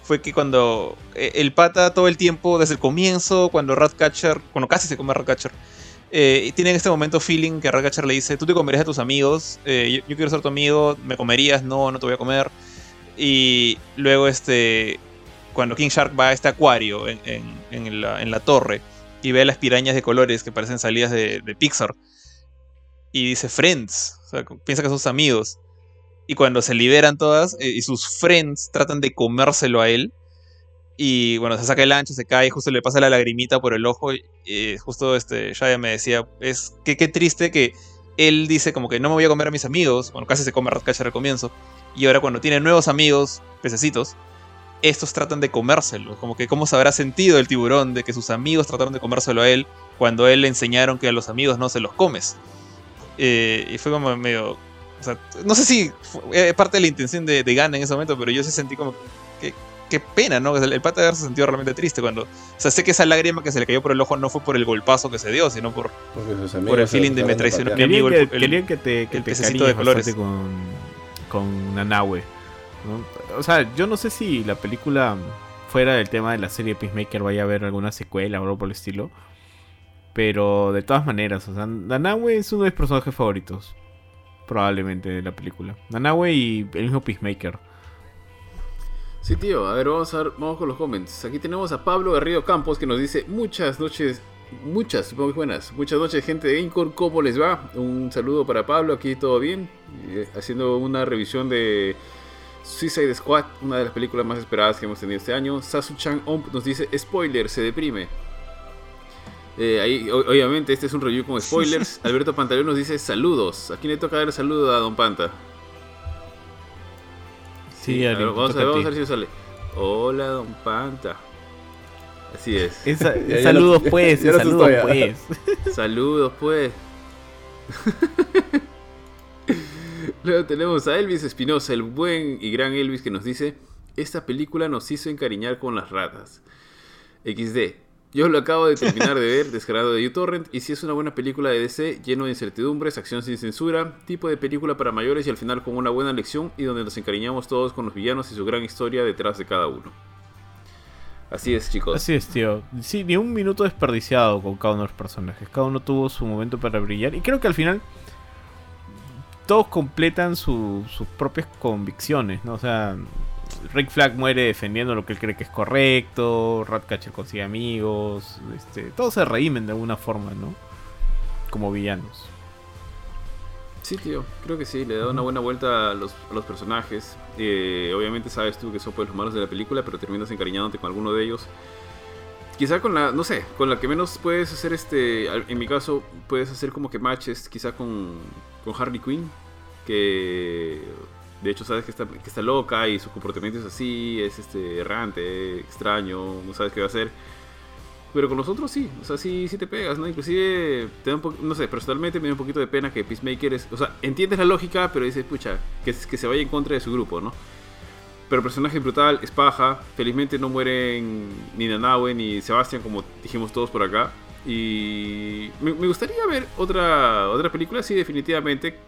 Fue que cuando eh, el pata todo el tiempo, desde el comienzo, cuando Ratcatcher, cuando casi se come a eh, tiene en este momento feeling que Ratcatcher le dice, tú te comerías a tus amigos, yo, quiero ser tu amigo, me comerías, no, no te voy a comer. Y luego este, cuando King Shark va a este acuario en la torre, y ve las pirañas de colores que parecen salidas de, Pixar. Y dice friends, o sea, piensa que son sus amigos. Y cuando se liberan todas eh, y sus friends tratan de comérselo a él. Y bueno, se saca el ancho, se cae, justo le pasa la lagrimita por el ojo. Y justo este, Shaya me decía, es que qué triste que él dice como que no me voy a comer a mis amigos. Bueno, casi se come a Ratcatcher al comienzo. Y ahora cuando tiene nuevos amigos, pececitos, estos tratan de comérselo. Como que cómo se habrá sentido el tiburón de que sus amigos trataron de comérselo a él cuando a él le enseñaron que a los amigos no se los comes. Eh, y fue como medio... o sea, no sé si fue eh, parte de la intención de, de Gunn en ese momento, pero yo sí sentí como que... Qué pena, ¿no? El, el pata de haberse sentido realmente triste cuando... O sea, sé que esa lágrima que se le cayó por el ojo no fue por el golpazo que se dio, sino por... Por el feeling de me traicionó mi amigo, Querían el- que, el- querían que te, que el te pececito cariñes de colores. con, con Nanahue. O sea, yo no sé si la película, fuera del tema de la serie Peacemaker, vaya a haber alguna secuela o algo por el estilo. Pero de todas maneras, o sea, Nanahue es uno de mis personajes favoritos. Probablemente de la película. Nanahue y el mismo Peacemaker. Sí, tío, a ver, vamos, a ver, vamos con los comments. Aquí tenemos a Pablo Garrido Campos que nos dice muchas noches, muchas, que buenas, muchas noches gente de Incor, ¿cómo les va? Un saludo para Pablo, aquí todo bien, Eh, haciendo una revisión de Suicide Squad, una de las películas más esperadas que hemos tenido este año. Sasu-chan Omp nos dice, spoiler, se deprime. Eh, ahí, o- obviamente, este es un review con spoilers. Alberto Pantaleón nos dice saludos. ¿A quién le toca dar el saludo a Don Panta? Sí, a ver, te vamos, a ver, a vamos a ver si sale. Hola, Don Panta. Así es. Esa- Ya- ya saludos pues, saludos pues. Saludos, pues. Luego tenemos a Elvis Espinosa, el buen y gran Elvis, que nos dice: Esta película nos hizo encariñar con las ratas. XD. Yo lo acabo de terminar de ver, descargado de uTorrent, y si es una buena película de DC, lleno de incertidumbres, acción sin censura, tipo de película para mayores y al final con una buena lección y donde nos encariñamos todos con los villanos y su gran historia detrás de cada uno. Así es, chicos. Así es, tío. Sí, ni un minuto desperdiciado con cada uno de los personajes. Cada uno tuvo su momento para brillar. Y creo que al final todos completan su- sus propias convicciones, ¿no? O sea, Rick Flag muere defendiendo lo que él cree que es correcto. Ratcatcher consigue amigos. Este, todos se reimen de alguna forma, ¿no? Como villanos. Sí, tío, creo que sí, le da una buena vuelta a los, a los personajes. Eh, obviamente sabes tú que son pues, los malos de la película, pero terminas encariñándote con alguno de ellos. Quizá con la, no sé, con la que menos puedes hacer este, en mi caso, puedes hacer como que matches quizá con, con Harley Quinn, que de hecho sabes que está, que está loca y su comportamiento es así, es este errante, extraño, no sabes qué va a hacer. Pero con los otros sí, o sea, sí, sí te pegas, ¿no? Inclusive, te da un no sé, personalmente me da un poquito de pena que Peacemaker es, o sea, entiendes la lógica, pero dices, pucha, que, que se vaya en contra de su grupo, ¿no? Pero personaje brutal, es paja, felizmente no mueren ni Nanawe ni Sebastián, como dijimos todos por acá. Y me, gustaría ver otra, otra película, sí, definitivamente.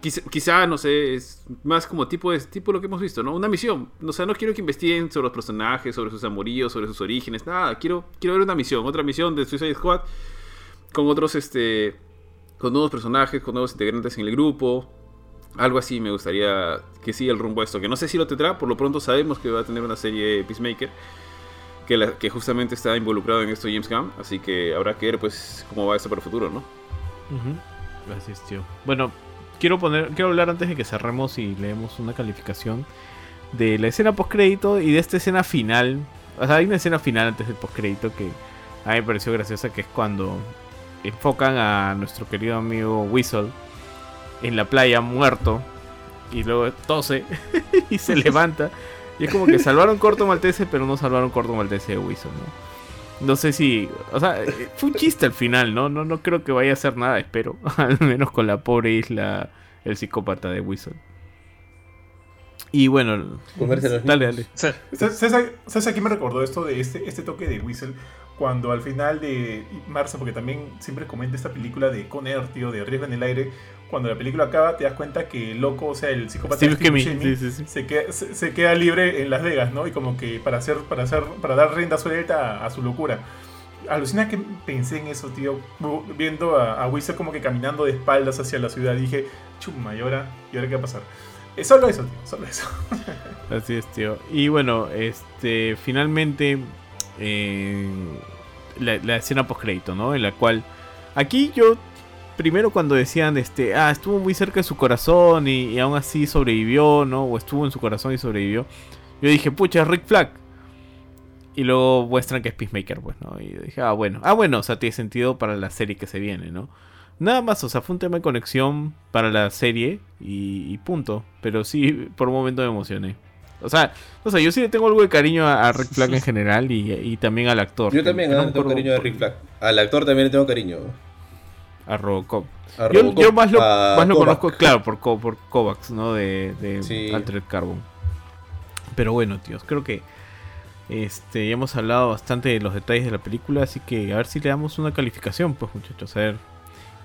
Quizá, quizá, no sé, es más como tipo de tipo lo que hemos visto, ¿no? Una misión. O sea, no quiero que investiguen sobre los personajes, sobre sus amoríos, sobre sus orígenes, nada. Quiero, quiero ver una misión, otra misión de Suicide Squad con otros, este, con nuevos personajes, con nuevos integrantes en el grupo. Algo así me gustaría que siga el rumbo a esto. Que no sé si lo tendrá, por lo pronto sabemos que va a tener una serie Peacemaker. Que, la, que justamente está involucrado en esto James Gunn. Así que habrá que ver pues cómo va esto para el futuro, ¿no? Gracias, tío. Bueno, quiero poner, quiero hablar antes de que cerremos y leemos una calificación de la escena post crédito y de esta escena final. O sea, hay una escena final antes del post crédito que a mí me pareció graciosa, que es cuando enfocan a nuestro querido amigo Whistle en la playa muerto y luego tose y se levanta. Y es como que salvaron Corto Maltese, pero no salvaron Corto Maltese de Whistle, ¿no? No sé si. O sea, eh, fue un chiste al final, ¿no? No, no creo que vaya a hacer nada, espero. al menos con la pobre isla, el psicópata de Whistle. Y bueno. Dale, dale. ¿Sabes sabes- sabes a quién me recordó esto de este, este toque de Whistle? Cuando al final de marzo, porque también siempre comenta esta película de Con Air, tío, de Riesgo en el Aire, cuando la película acaba te das cuenta que el loco, o sea, el psicópata Steve Steve Buscemi, Buscemi, sí, sí, sí. Se, queda, se, se queda libre en Las Vegas, ¿no? Y como que para hacer, para hacer, para dar rienda suelta a, a su locura. Alucina que pensé en eso, tío, viendo a, a Whistle como que caminando de espaldas hacia la ciudad. Dije, chuma, ¿y ahora, ¿y ahora qué va a pasar? Eh, solo eso, tío, solo eso. Así es, tío. Y bueno, este. Finalmente. eh, la, la escena post crédito, ¿no? En la cual. Aquí yo. Primero cuando decían, este, ah, estuvo muy cerca de su corazón y, y aún así sobrevivió, ¿no? O estuvo en su corazón y sobrevivió. Yo dije, pucha, es Rick Flag. Y luego muestran que es Peacemaker, pues, ¿no? Y yo dije, ah, bueno. Ah, bueno, o sea, tiene sentido para la serie que se viene, ¿no? Nada más, o sea, fue un tema de conexión para la serie y, y punto. Pero sí, por un momento me emocioné. O sea, no sé, yo sí le tengo algo de cariño a, a Rick Flag en general y, y también al actor. Yo también no ah, me tengo cariño a Rick Flag. Al actor también le tengo cariño. A Robocop. A Yo, Robocop, yo más lo, a más lo conozco, claro, por, por Kovacs, ¿no? De, de Sí. Altered Carbon. Pero bueno, tíos, creo que este, ya hemos hablado bastante de los detalles de la película, así que a ver si le damos una calificación, pues muchachos, a ver.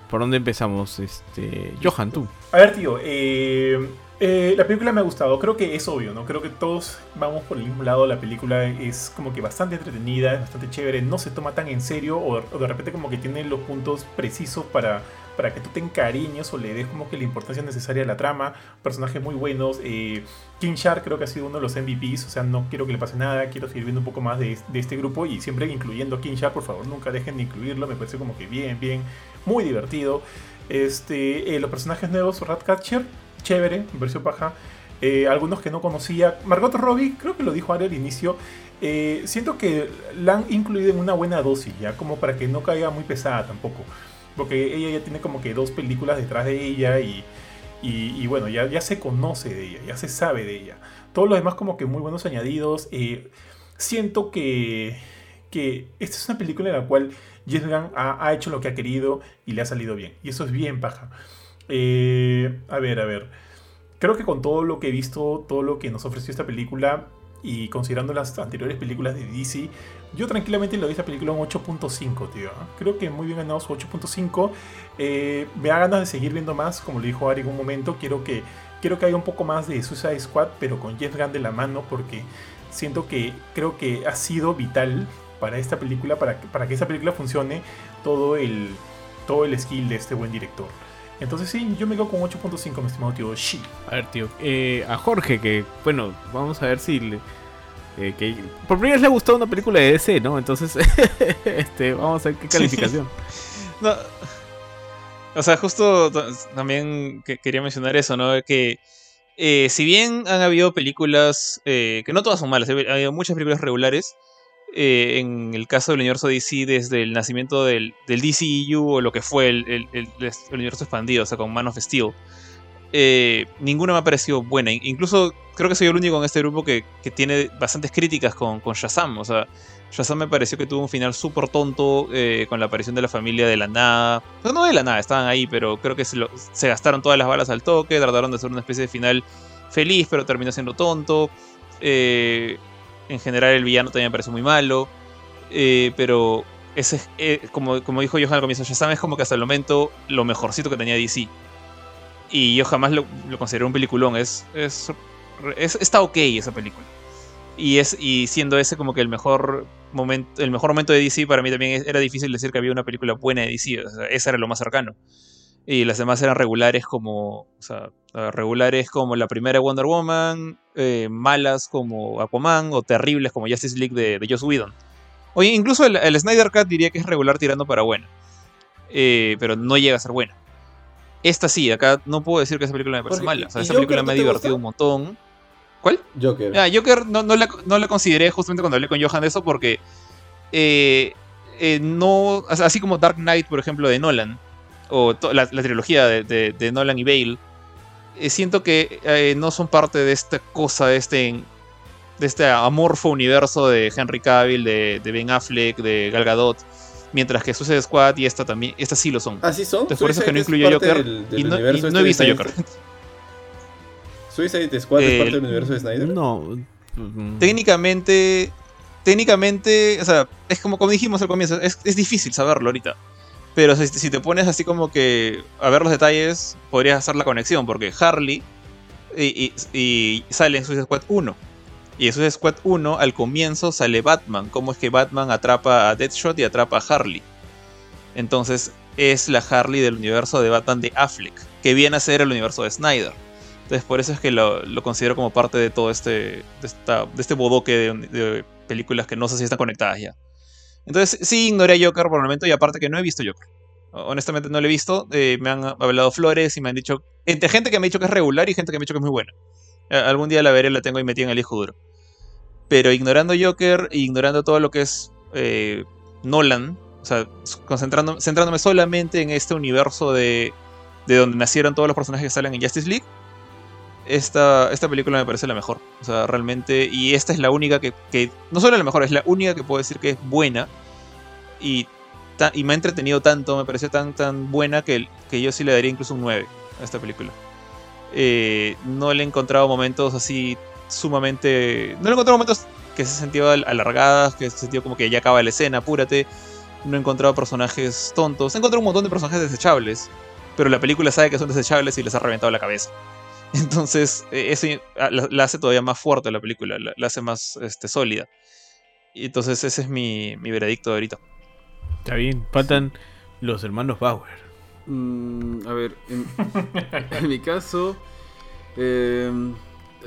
¿Por dónde empezamos? Este, Johan, tú. A ver, tío, eh, eh, la película me ha gustado. Creo que es obvio, ¿no? Creo que todos vamos por el mismo lado. La película es como que bastante entretenida, es bastante chévere. No se toma tan en serio o, de repente como que tiene los puntos precisos para, para que tú te encariñes o le des como que la importancia necesaria a la trama. Personajes muy buenos. Eh, King Shark creo que ha sido uno de los MVPs. O sea, no quiero que le pase nada. Quiero seguir viendo un poco más de, de este grupo y siempre incluyendo a King Shark. Por favor, nunca dejen de incluirlo. Me parece como que bien, bien, muy divertido. Este, eh, los personajes nuevos, Ratcatcher, chévere, me pareció paja. Eh, algunos que no conocía. Margot Robbie, creo que lo dijo Ari al inicio. eh, siento que la han incluido en una buena dosis, ya como para que no caiga muy pesada tampoco. Porque ella ya tiene como que dos películas detrás de ella y, y, bueno, ya, ya se conoce de ella, ya se sabe de ella. Todos los demás como que muy buenos añadidos. eh, siento que, que esta es una película en la cual James Gunn ha hecho lo que ha querido y le ha salido bien. Y eso es bien paja. Eh, a ver, a ver. Creo que con todo lo que he visto, todo lo que nos ofreció esta película y considerando las anteriores películas de DC, yo tranquilamente le doy esta película un 8.5, tío. Creo que muy bien ganado su 8.5. Eh, me da ganas de seguir viendo más, como le dijo Ari en un momento. Quiero que, quiero que haya un poco más de Suicide Squad, pero con Jeff Gunn de la mano, porque siento que creo que ha sido vital para esta película, para que, para que esta película funcione, todo el, todo el skill de este buen director. Entonces sí, yo me quedo con 8.5, mi estimado tío Shi. A ver, tío. eh, a Jorge, que bueno, vamos a ver si le, eh, que por primera vez le ha gustado una película de DC, ¿no? Entonces, este, vamos a ver qué calificación. No, o sea, justo también que- quería mencionar eso, ¿no? Que eh, si bien han habido películas, eh, que no todas son malas, ha habido muchas películas regulares, eh, en el caso del universo DC, desde el nacimiento del, del DCEU o lo que fue el, el- universo expandido, o sea, con Man of Steel, eh, ninguna me ha parecido buena. In- Incluso creo que soy el único en este grupo que, que tiene bastantes críticas con, Shazam. O sea, Shazam me pareció que tuvo un final súper tonto eh, con la aparición de la familia de la nada. O no de la nada, estaban ahí, pero creo que se, se gastaron todas las balas al toque, trataron de hacer una especie de final feliz, pero terminó siendo tonto. Eh, en general el villano también me pareció muy malo. Eh, pero ese, eh, como, dijo Johan al comienzo, Shazam es como que hasta el momento lo mejorcito que tenía DC. Y yo jamás lo, consideré un peliculón. Es, es, es- está ok esa película. Y, es, y siendo ese como que el mejor momento, el mejor momento de DC, para mí también era difícil decir que había una película buena de DC. O sea, esa era lo más cercano. Y las demás eran regulares como. O sea, regulares como la primera Wonder Woman, eh, malas como Aquaman, o terribles como Justice League de, de Joss Whedon. Oye, incluso el, el Snyder Cut diría que es regular tirando para buena. Eh, pero no llega a ser buena. Esta sí, acá no puedo decir que esa película me parece Porque- mala. O sea, ¿y esa Joker película me ha divertido gusta? un montón. ¿Cuál? Joker. Ah, Joker no, no, la, no la consideré justamente cuando hablé con Johan de eso porque eh, eh, no, así como Dark Knight, por ejemplo, de Nolan, o la, la trilogía de, de- de Nolan y Bale, eh, siento que eh, no son parte de esta cosa, de este, de este amorfo universo de Henry Cavill, de, de Ben Affleck, de Gal Gadot, mientras que Suicide Squad y esta también, estas sí lo son. ¿Ah, sí son? Entonces, por eso es que no incluyo Joker del- del y no, y universo no este he visto. Joker. Suicide Squad es Eh, parte del universo de Snyder. No. mm, técnicamente, técnicamente, o sea, es como, como dijimos al comienzo, es, es difícil saberlo ahorita. Pero si, te pones así como que a ver los detalles, podrías hacer la conexión, porque Harley y, y- sale en Suicide Squad 1. Y en Suicide Squad 1, al comienzo sale Batman. Cómo es que Batman atrapa a Deathshot y atrapa a Harley. Entonces, es la Harley del universo de Batman de Affleck, que viene a ser el universo de Snyder. Entonces, por eso es que lo, considero como parte de todo este, de este bodoque de, de películas que no sé si están conectadas ya. Entonces, sí ignoré a Joker por el momento y aparte que no he visto Joker. Honestamente no lo he visto. eh, me han hablado flores y me han dicho. Entre gente que me ha dicho que es regular y gente que me ha dicho que es muy buena. Algún día la veré, la tengo y metí en el hijo duro. Pero ignorando Joker ignorando todo lo que es eh, Nolan, o sea, concentrando, centrándome solamente en este universo de, de donde nacieron todos los personajes que salen en Justice League, esta, esta película me parece la mejor. O sea, realmente. Y esta es la única que, que- No solo la mejor, es la única que puedo decir que es buena. Y, ta- y me ha entretenido tanto, me pareció tan, tan buena que, que yo sí le daría incluso un 9 a esta película. Eh, no le he encontrado momentos así sumamente. No le he encontrado momentos que se sentido al- alargadas, que se sentido como que ya acaba la escena, apúrate. No he encontrado personajes tontos. He encontrado un montón de personajes desechables. Pero la película sabe que son desechables y les ha reventado la cabeza. Entonces, eh, eso ah, la, la hace todavía más fuerte la película, la, la hace más este, sólida. Y entonces ese es mi, mi veredicto de ahorita. Está bien. Faltan los hermanos Bauer. Mm, a ver, en, en mi caso, eh,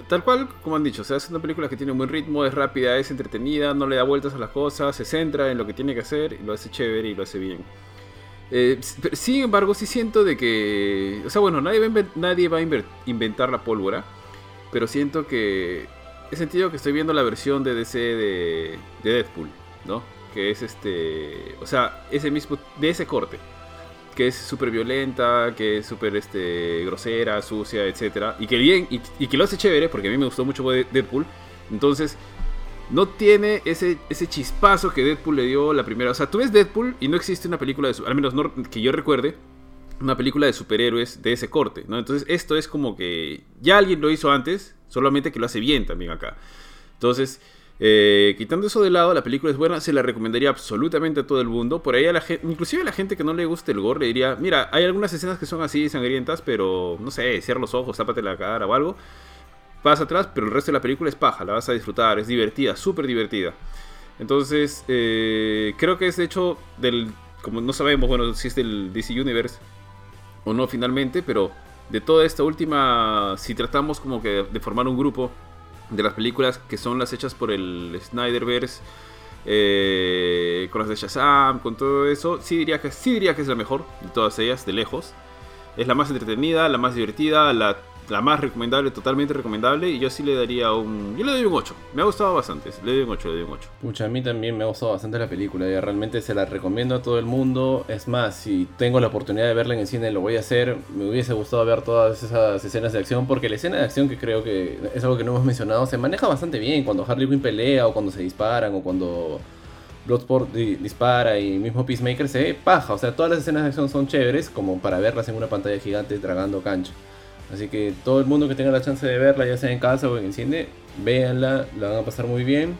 tal cual como han dicho, o sea, es una película que tiene un buen ritmo, es rápida, es entretenida, no le da vueltas a las cosas, se centra en lo que tiene que hacer, y lo hace chévere y lo hace bien. Eh, sin embargo, sí siento de que, o sea, bueno, nadie va a, inventar la pólvora, pero siento que he sentido que estoy viendo la versión de DC de, de Deadpool, ¿no? Que es este, o sea, ese mismo, de ese corte que es súper violenta, que es súper este, grosera, sucia, etc. Y que bien, y, y que lo hace chévere, porque a mí me gustó mucho de- Deadpool. Entonces, no tiene ese, ese chispazo que Deadpool le dio la primera. O sea, tú ves Deadpool y no existe una película de al menos no, que yo recuerde, una película de superhéroes de ese corte, ¿no? Entonces, esto es como que ya alguien lo hizo antes, solamente que lo hace bien también acá. Entonces, eh, quitando eso de lado, la película es buena, se la recomendaría absolutamente a todo el mundo. Por ahí a la gente, inclusive a la gente que no le guste el gore, le diría, mira, hay algunas escenas que son así sangrientas, pero no sé, cierra los ojos, tápate la cara o algo. Pasa atrás, pero el resto de la película es paja, la vas a disfrutar, es divertida, súper divertida. Entonces, eh, creo que es de hecho del, como no sabemos, bueno, si es del DC Universe o no finalmente, pero de toda esta última, si tratamos como que de formar un grupo de las películas que son las hechas por el Snyderverse, eh, con las de Shazam, con todo eso, sí diría, que, sí diría que es la mejor de todas ellas, de lejos. Es la más entretenida, la más divertida, la, la más recomendable, totalmente recomendable. Y yo sí le daría un. Yo le doy un 8. Me ha gustado bastante. Le doy un 8, le doy un 8. Pucha, a mí también me ha gustado bastante la película, ya realmente se la recomiendo a todo el mundo. Es más, si tengo la oportunidad de verla en el cine, lo voy a hacer. Me hubiese gustado ver todas esas escenas de acción, porque la escena de acción que creo que es algo que no hemos mencionado, se maneja bastante bien. Cuando Harley Quinn pelea, o cuando se disparan, o cuando Bloodsport di- dispara y mismo Peacemaker se paja. O sea, todas las escenas de acción son chéveres, como para verlas en una pantalla gigante tragando cancha. Así que todo el mundo que tenga la chance de verla, ya sea en casa o en el cine, véanla, la van a pasar muy bien.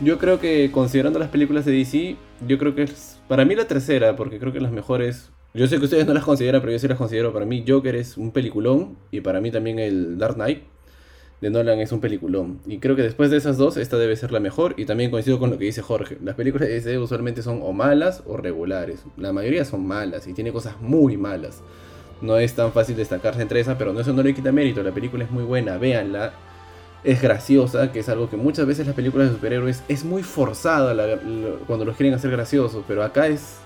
Yo creo que considerando las películas de DC, yo creo que es para mí la tercera, porque creo que las mejores. Yo sé que ustedes no las consideran, pero yo sí las considero. Para mí, Joker es un peliculón y para mí también el Dark Knight de Nolan es un peliculón. Y creo que después de esas dos, esta debe ser la mejor. Y también coincido con lo que dice Jorge. Las películas de DC usualmente son o malas o regulares. La mayoría son malas y tiene cosas muy malas. No es tan fácil destacarse entre esas, pero no, eso no le quita mérito. La película es muy buena, véanla es graciosa, que es algo que muchas veces las películas de superhéroes es muy forzada cuando los quieren hacer graciosos, pero acá es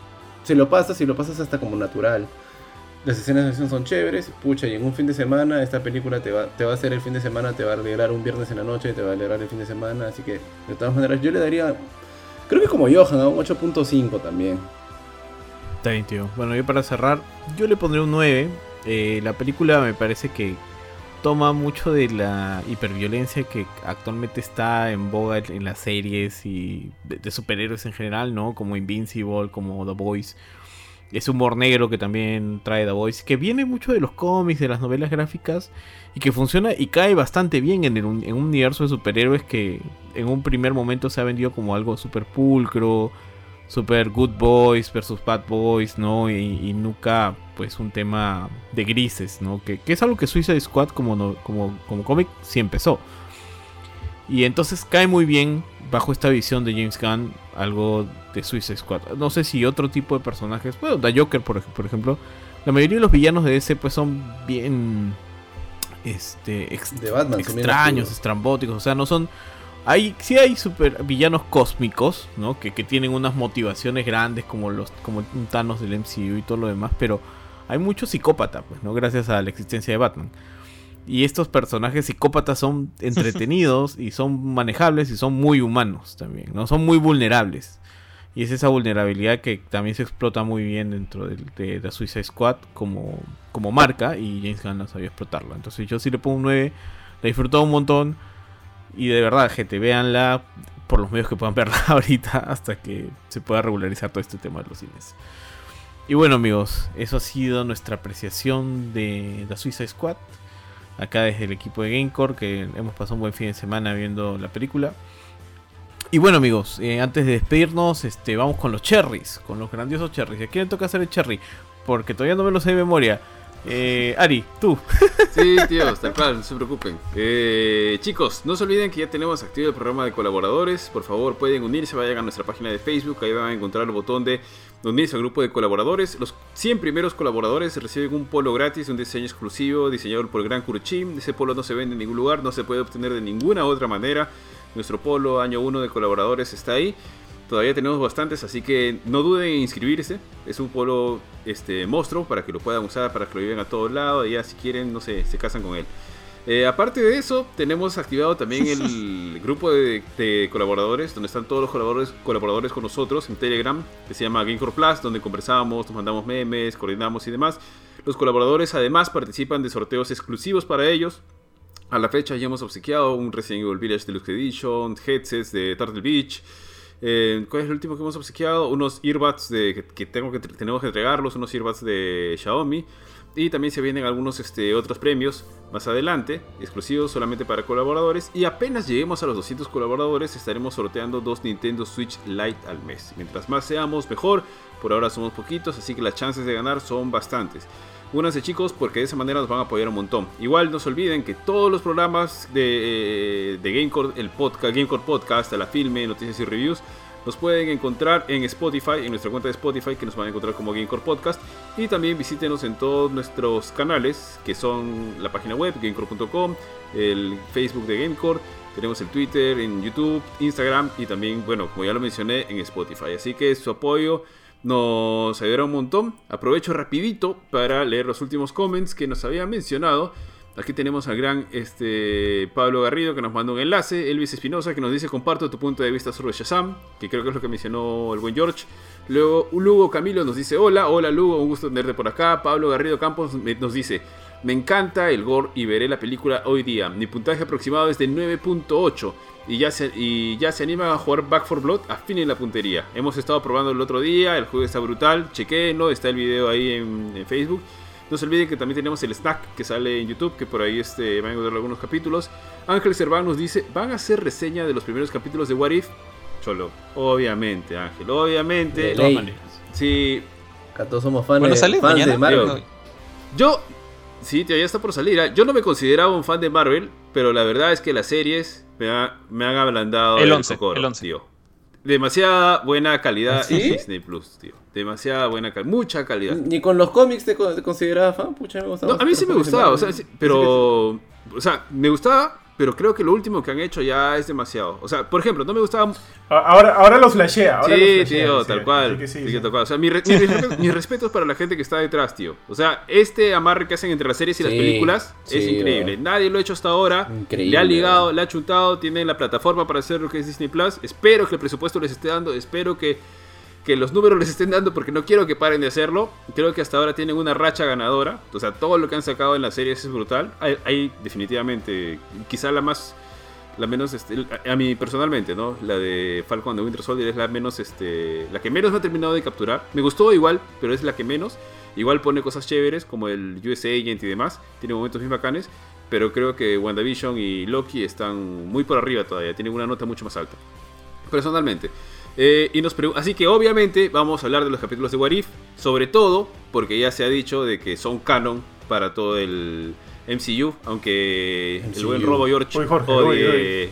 se lo pasas y lo pasas hasta como natural. Las escenas de acción son chéveres, pucha, y en un fin de semana esta película te va, te va a hacer el fin de semana, te va a alegrar un viernes en la noche, te va a alegrar el fin de semana, así que de todas maneras yo le daría, creo que como Johan, a un 8.5 también. Está bien, tío. Bueno, yo para cerrar, yo le pondré un 9. Eh, la película me parece que toma mucho de la hiperviolencia que actualmente está en boga en las series y de, superhéroes en general, ¿no? Como Invincible, como The Boys. Ese humor negro que también trae The Voice, que viene mucho de los cómics, de las novelas gráficas, y que funciona y cae bastante bien en, el un- en un universo de superhéroes que en un primer momento se ha vendido como algo súper pulcro, super good boys versus bad boys, ¿no? Y, y nunca, pues, un tema de grises, ¿no? Que, que es algo que Suicide Squad como, no- como, como cómic sí empezó. Y entonces cae muy bien bajo esta visión de James Gunn algo de Suicide Squad. No sé si otro tipo de personajes, bueno, The Joker, por, por ejemplo, la mayoría de los villanos de ese pues son bien este ex- De Batman, extraños, estrambóticos, o sea, no son hay sí hay super villanos cósmicos, ¿no? Que, que tienen unas motivaciones grandes como los como Thanos del MCU y todo lo demás, pero hay mucho psicópata, pues, ¿no? Gracias a la existencia de Batman. Y estos personajes psicópatas son entretenidos y son manejables y son muy humanos también, ¿no? Son muy vulnerables. Y es esa vulnerabilidad que también se explota muy bien dentro del- de, de, Suicide Squad como, como marca y James Gunn no sabía explotarla. Entonces yo sí le pongo un 9, la disfrutado un montón y de verdad, gente, véanla por los medios que puedan verla ahorita hasta que se pueda regularizar todo este tema de los cines. Y bueno amigos, eso ha sido nuestra apreciación de The Suicide Squad. Acá desde el equipo de Gamecore, que hemos pasado un buen fin de semana viendo la película. Y bueno amigos, eh, antes de despedirnos, este, vamos con los cherries, con los grandiosos cherries. ¿Y a quién le toca hacer el cherry? Porque todavía no me lo sé de memoria. Eh, Ari, tú. Sí, tíos, tal cual, no se preocupen. Eh, chicos, no se olviden que ya tenemos activo el programa de colaboradores. Por favor, pueden unirse, vayan a nuestra página de Facebook. Ahí van a encontrar el botón de unirse al grupo de colaboradores. Los 100 primeros colaboradores reciben un polo gratis, un diseño exclusivo diseñado por el Gran Kuruchim. Ese polo no se vende en ningún lugar, no se puede obtener de ninguna otra manera. Nuestro polo año 1 de colaboradores está ahí. Todavía tenemos bastantes, así que no duden en inscribirse. Es un polo este, monstruo para que lo puedan usar, para que lo lleven a todos lados. Y ya si quieren, no sé, se casan con él. Eh, aparte de eso, tenemos activado también el grupo de, de colaboradores, donde están todos los colaboradores, colaboradores con nosotros en Telegram, que se llama Gamecore Plus, donde conversamos, nos mandamos memes, coordinamos y demás. Los colaboradores además participan de sorteos exclusivos para ellos. A la fecha ya hemos obsequiado un Resident Evil Village Deluxe Edition, headsets de Turtle Beach. Eh, ¿Cuál es el último que hemos obsequiado? Unos earbuds de, que, que tengo que tenemos que entregarlos, unos earbuds de Xiaomi. Y también se vienen algunos este, otros premios más adelante, exclusivos solamente para colaboradores. Y apenas lleguemos a los 200 colaboradores, estaremos sorteando dos Nintendo Switch Lite al mes. Mientras más seamos, mejor. Por ahora somos poquitos, así que las chances de ganar son bastantes. Únanse chicos porque de esa manera nos van a apoyar un montón. Igual no se olviden que todos los programas de, eh, de Gamecore, el podcast, Gamecore Podcast, la filme, noticias y reviews, los pueden encontrar en Spotify, en nuestra cuenta de Spotify, que nos van a encontrar como Gamecore Podcast. Y también visítenos en todos nuestros canales, que son la página web, gamecore.com, el Facebook de Gamecore. Tenemos el Twitter, en YouTube, Instagram y también, bueno, como ya lo mencioné, en Spotify. Así que su apoyo nos ayudará un montón. Aprovecho rapidito para leer los últimos comments que nos habían mencionado. Aquí tenemos al gran este, Pablo Garrido que nos manda un enlace. Elvis Espinosa que nos dice comparto tu punto de vista sobre Shazam. Que creo que es lo que mencionó el buen George. Luego Lugo Camilo nos dice hola. Hola Lugo, un gusto tenerte por acá. Pablo Garrido Campos nos dice me encanta el gore y veré la película hoy día. Mi puntaje aproximado es de 9.8 y ya, se, y ya se animan a jugar Back 4 Blood, afinen la puntería. Hemos estado probando el otro día, el juego está brutal, chequenlo, está el video ahí en, en Facebook. No se olviden que también tenemos el snack que sale en YouTube, que por ahí este, van a encontrar algunos capítulos. Ángel Cerván nos dice, ¿van a hacer reseña de los primeros capítulos de What If? Cholo. Obviamente, Ángel. Obviamente. De todas maneras. Sí. Todos somos fans, Bueno, sale fans mañana. de Marvel. Tío. Yo. Sí, tío, ya está por salir. Yo no me consideraba un fan de Marvel, pero la verdad es que las series me, ha- me han ablandado El 11, cocoro, el 11. tío. Demasiada buena calidad ¿Ah, sí? en Disney Plus, tío. Demasiada buena calidad. Mucha calidad. Ni con los cómics te, te considerabas fan, pucha, me gustaba. No, a mí sí me gustaba, o sea, sí, pero. O sea, me gustaba, pero creo que lo último que han hecho ya es demasiado. O sea, por ejemplo, no me gustaba. Ahora, ahora los flashea. Ahora Sí, flashea, tío, sí, tal cual. que sí, sí, sí. que tal cual. O sea, mi re- mi respeto- mis respetos para la gente que está detrás, tío. O sea, este amarre que hacen entre las series y las películas es sí, increíble. bro. Nadie lo ha hecho hasta ahora. Increíble, Le ha ligado, le ha chuntado, tienen la plataforma para hacer lo que es Disney Plus. Espero que el presupuesto les esté dando, espero que, que los números les estén dando porque no quiero que paren de hacerlo. Creo que hasta ahora tienen una racha ganadora. O sea, todo lo que han sacado en las series es brutal. Hay, hay definitivamente, quizá la más la menos este, a mí personalmente no la de Falcon de Winter Soldier es la menos este la que menos me ha terminado de capturar me gustó igual pero es la que menos igual pone cosas chéveres como el US Agent y demás tiene momentos bien bacanes pero creo que WandaVision y Loki están muy por arriba todavía tienen una nota mucho más alta personalmente Eh, y nos así que obviamente vamos a hablar de los capítulos de What If sobre todo porque ya se ha dicho de que son canon para todo el MCU aunque el buen Robo George Jorge, odie,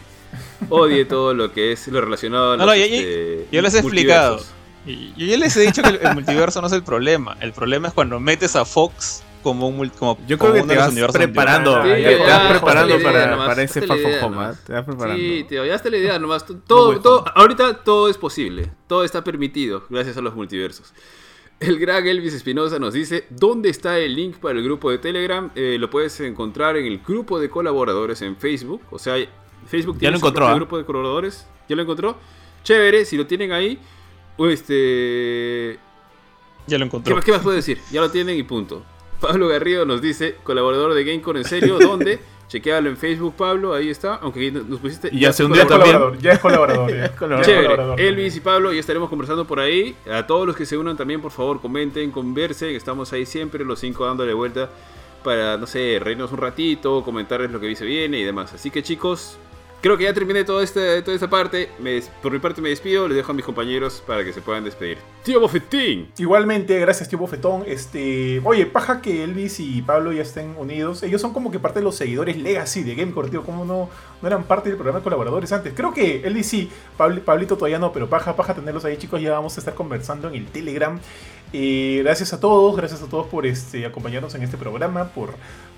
odie todo lo que es lo relacionado a los, no, ya- este, yo les he explicado. yo ya les he dicho que el, el multiverso no es el problema. El problema es cuando metes a Fox como un como Yo como creo que te vas universos preparando. Sí, ya te ya, vas ya, preparando la idea para, nomás, para ese Far. ¿ah? Te vas preparando. Sí, tío, ya está la idea nomás. Todo, ahorita todo es posible. Todo está permitido gracias a los multiversos. El gran Elvis Espinosa nos dice, ¿dónde está el link para el grupo de Telegram? Eh, lo puedes encontrar en el grupo de colaboradores en Facebook. O sea, Facebook Ya tiene lo su encontró, ¿ah? grupo de colaboradores. ¿Ya lo encontró? Chévere, si lo tienen ahí. Este, Ya lo ¿Qué encontró. más, qué más puedo decir? Ya lo tienen y punto. Pablo Garrido nos dice, colaborador de Gamecore en serio, ¿dónde? Chequealo en Facebook, Pablo, ahí está. Aunque nos pusiste. Y hace un día también. ya es colaborador. ya. Es colaborador. Ya es Chévere. colaborador. Elvis y Pablo, ya estaremos conversando por ahí. A todos los que se unan también, por favor, comenten, conversen. Estamos ahí siempre, los cinco dándole vuelta para, no sé, reírnos un ratito, comentarles lo que se viene y demás. Así que chicos, creo que ya terminé toda esta, toda esta parte. Por mi parte me despido, les dejo a mis compañeros para que se puedan despedir. Tío Bofetín. Igualmente, gracias tío Bofetón. Este, oye, paja que Elvis y Pablo ya estén unidos. Ellos son como que parte de los seguidores legacy de Gamecore, tío. Como no, no eran parte del programa de colaboradores antes. Creo que Elvis sí, Pabl- Pablito todavía no, pero paja, paja tenerlos ahí, chicos. Ya vamos a estar conversando en el Telegram. Eh, gracias a todos, gracias a todos por este, acompañarnos en este programa, por,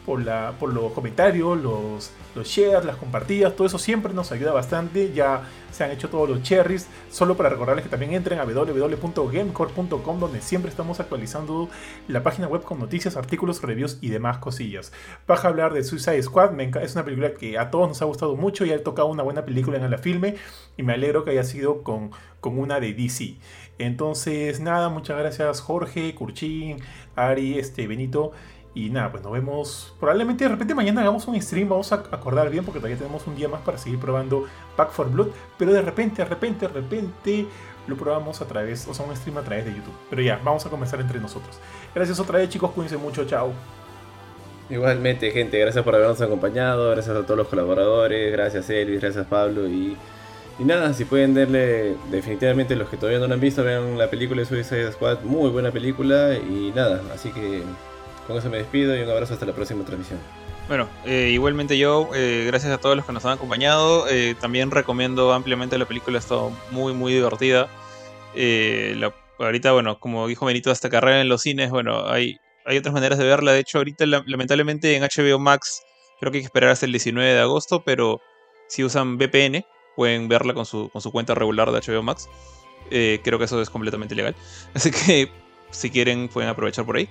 por, la, por los comentarios, los, los shares, las compartidas, todo eso siempre nos ayuda bastante. Ya se han hecho todos los cherries. Solo para recordarles que también entren a www.gamecore.com donde siempre estamos actualizando la página web con noticias, artículos, reviews y demás cosillas. Baja a hablar de Suicide Squad, es una película que a todos nos ha gustado mucho y ha tocado una buena película en la filme y me alegro que haya sido con, con una de DC. Entonces, nada, muchas gracias Jorge, Curchín, Ari, este, Benito. Y nada, pues nos vemos. Probablemente de repente mañana hagamos un stream. Vamos a acordar bien porque todavía tenemos un día más para seguir probando Pack for Blood. Pero de repente, de repente, de repente lo probamos a través, o sea, un stream a través de YouTube. Pero ya, vamos a comenzar entre nosotros. Gracias otra vez, chicos. Cuídense mucho. Chao. Igualmente, gente, gracias por habernos acompañado, gracias a todos los colaboradores, gracias Elvis, gracias Pablo y, y nada, si pueden darle, definitivamente los que todavía no la han visto, vean la película de Suicide Squad, muy buena película y nada, así que con eso me despido y un abrazo hasta la próxima transmisión. Bueno, eh, igualmente yo, eh, gracias a todos los que nos han acompañado. eh, también recomiendo ampliamente la película, ha estado muy, muy divertida. Ahorita, bueno, como dijo Benito, esta carrera en los cines, bueno, hay, hay otras maneras de verla. De hecho, ahorita la- lamentablemente en HBO Max creo que hay que esperar hasta el 19 de agosto, pero si usan VPN pueden verla con su, con su cuenta regular de HBO Max. Creo que eso es completamente legal. Así que si quieren pueden aprovechar por ahí.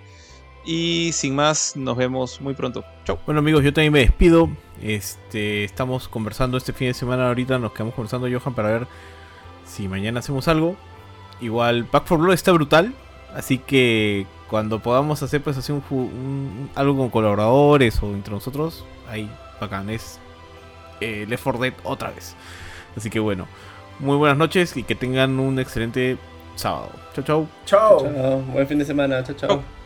Y sin más, nos vemos muy pronto. Chau. Bueno amigos, yo también me despido. Este, estamos conversando este fin de semana ahorita, nos quedamos conversando Johan para ver si mañana hacemos algo. Igual Pack for Blood está brutal, así que cuando podamos hacer pues así un, un- algo con colaboradores o entre nosotros, ahí bacán es eh, Left 4 Dead otra vez. Así que bueno, muy buenas noches y que tengan un excelente sábado. Chau chau. Chao. Chao, buen fin de semana, chao. Chao.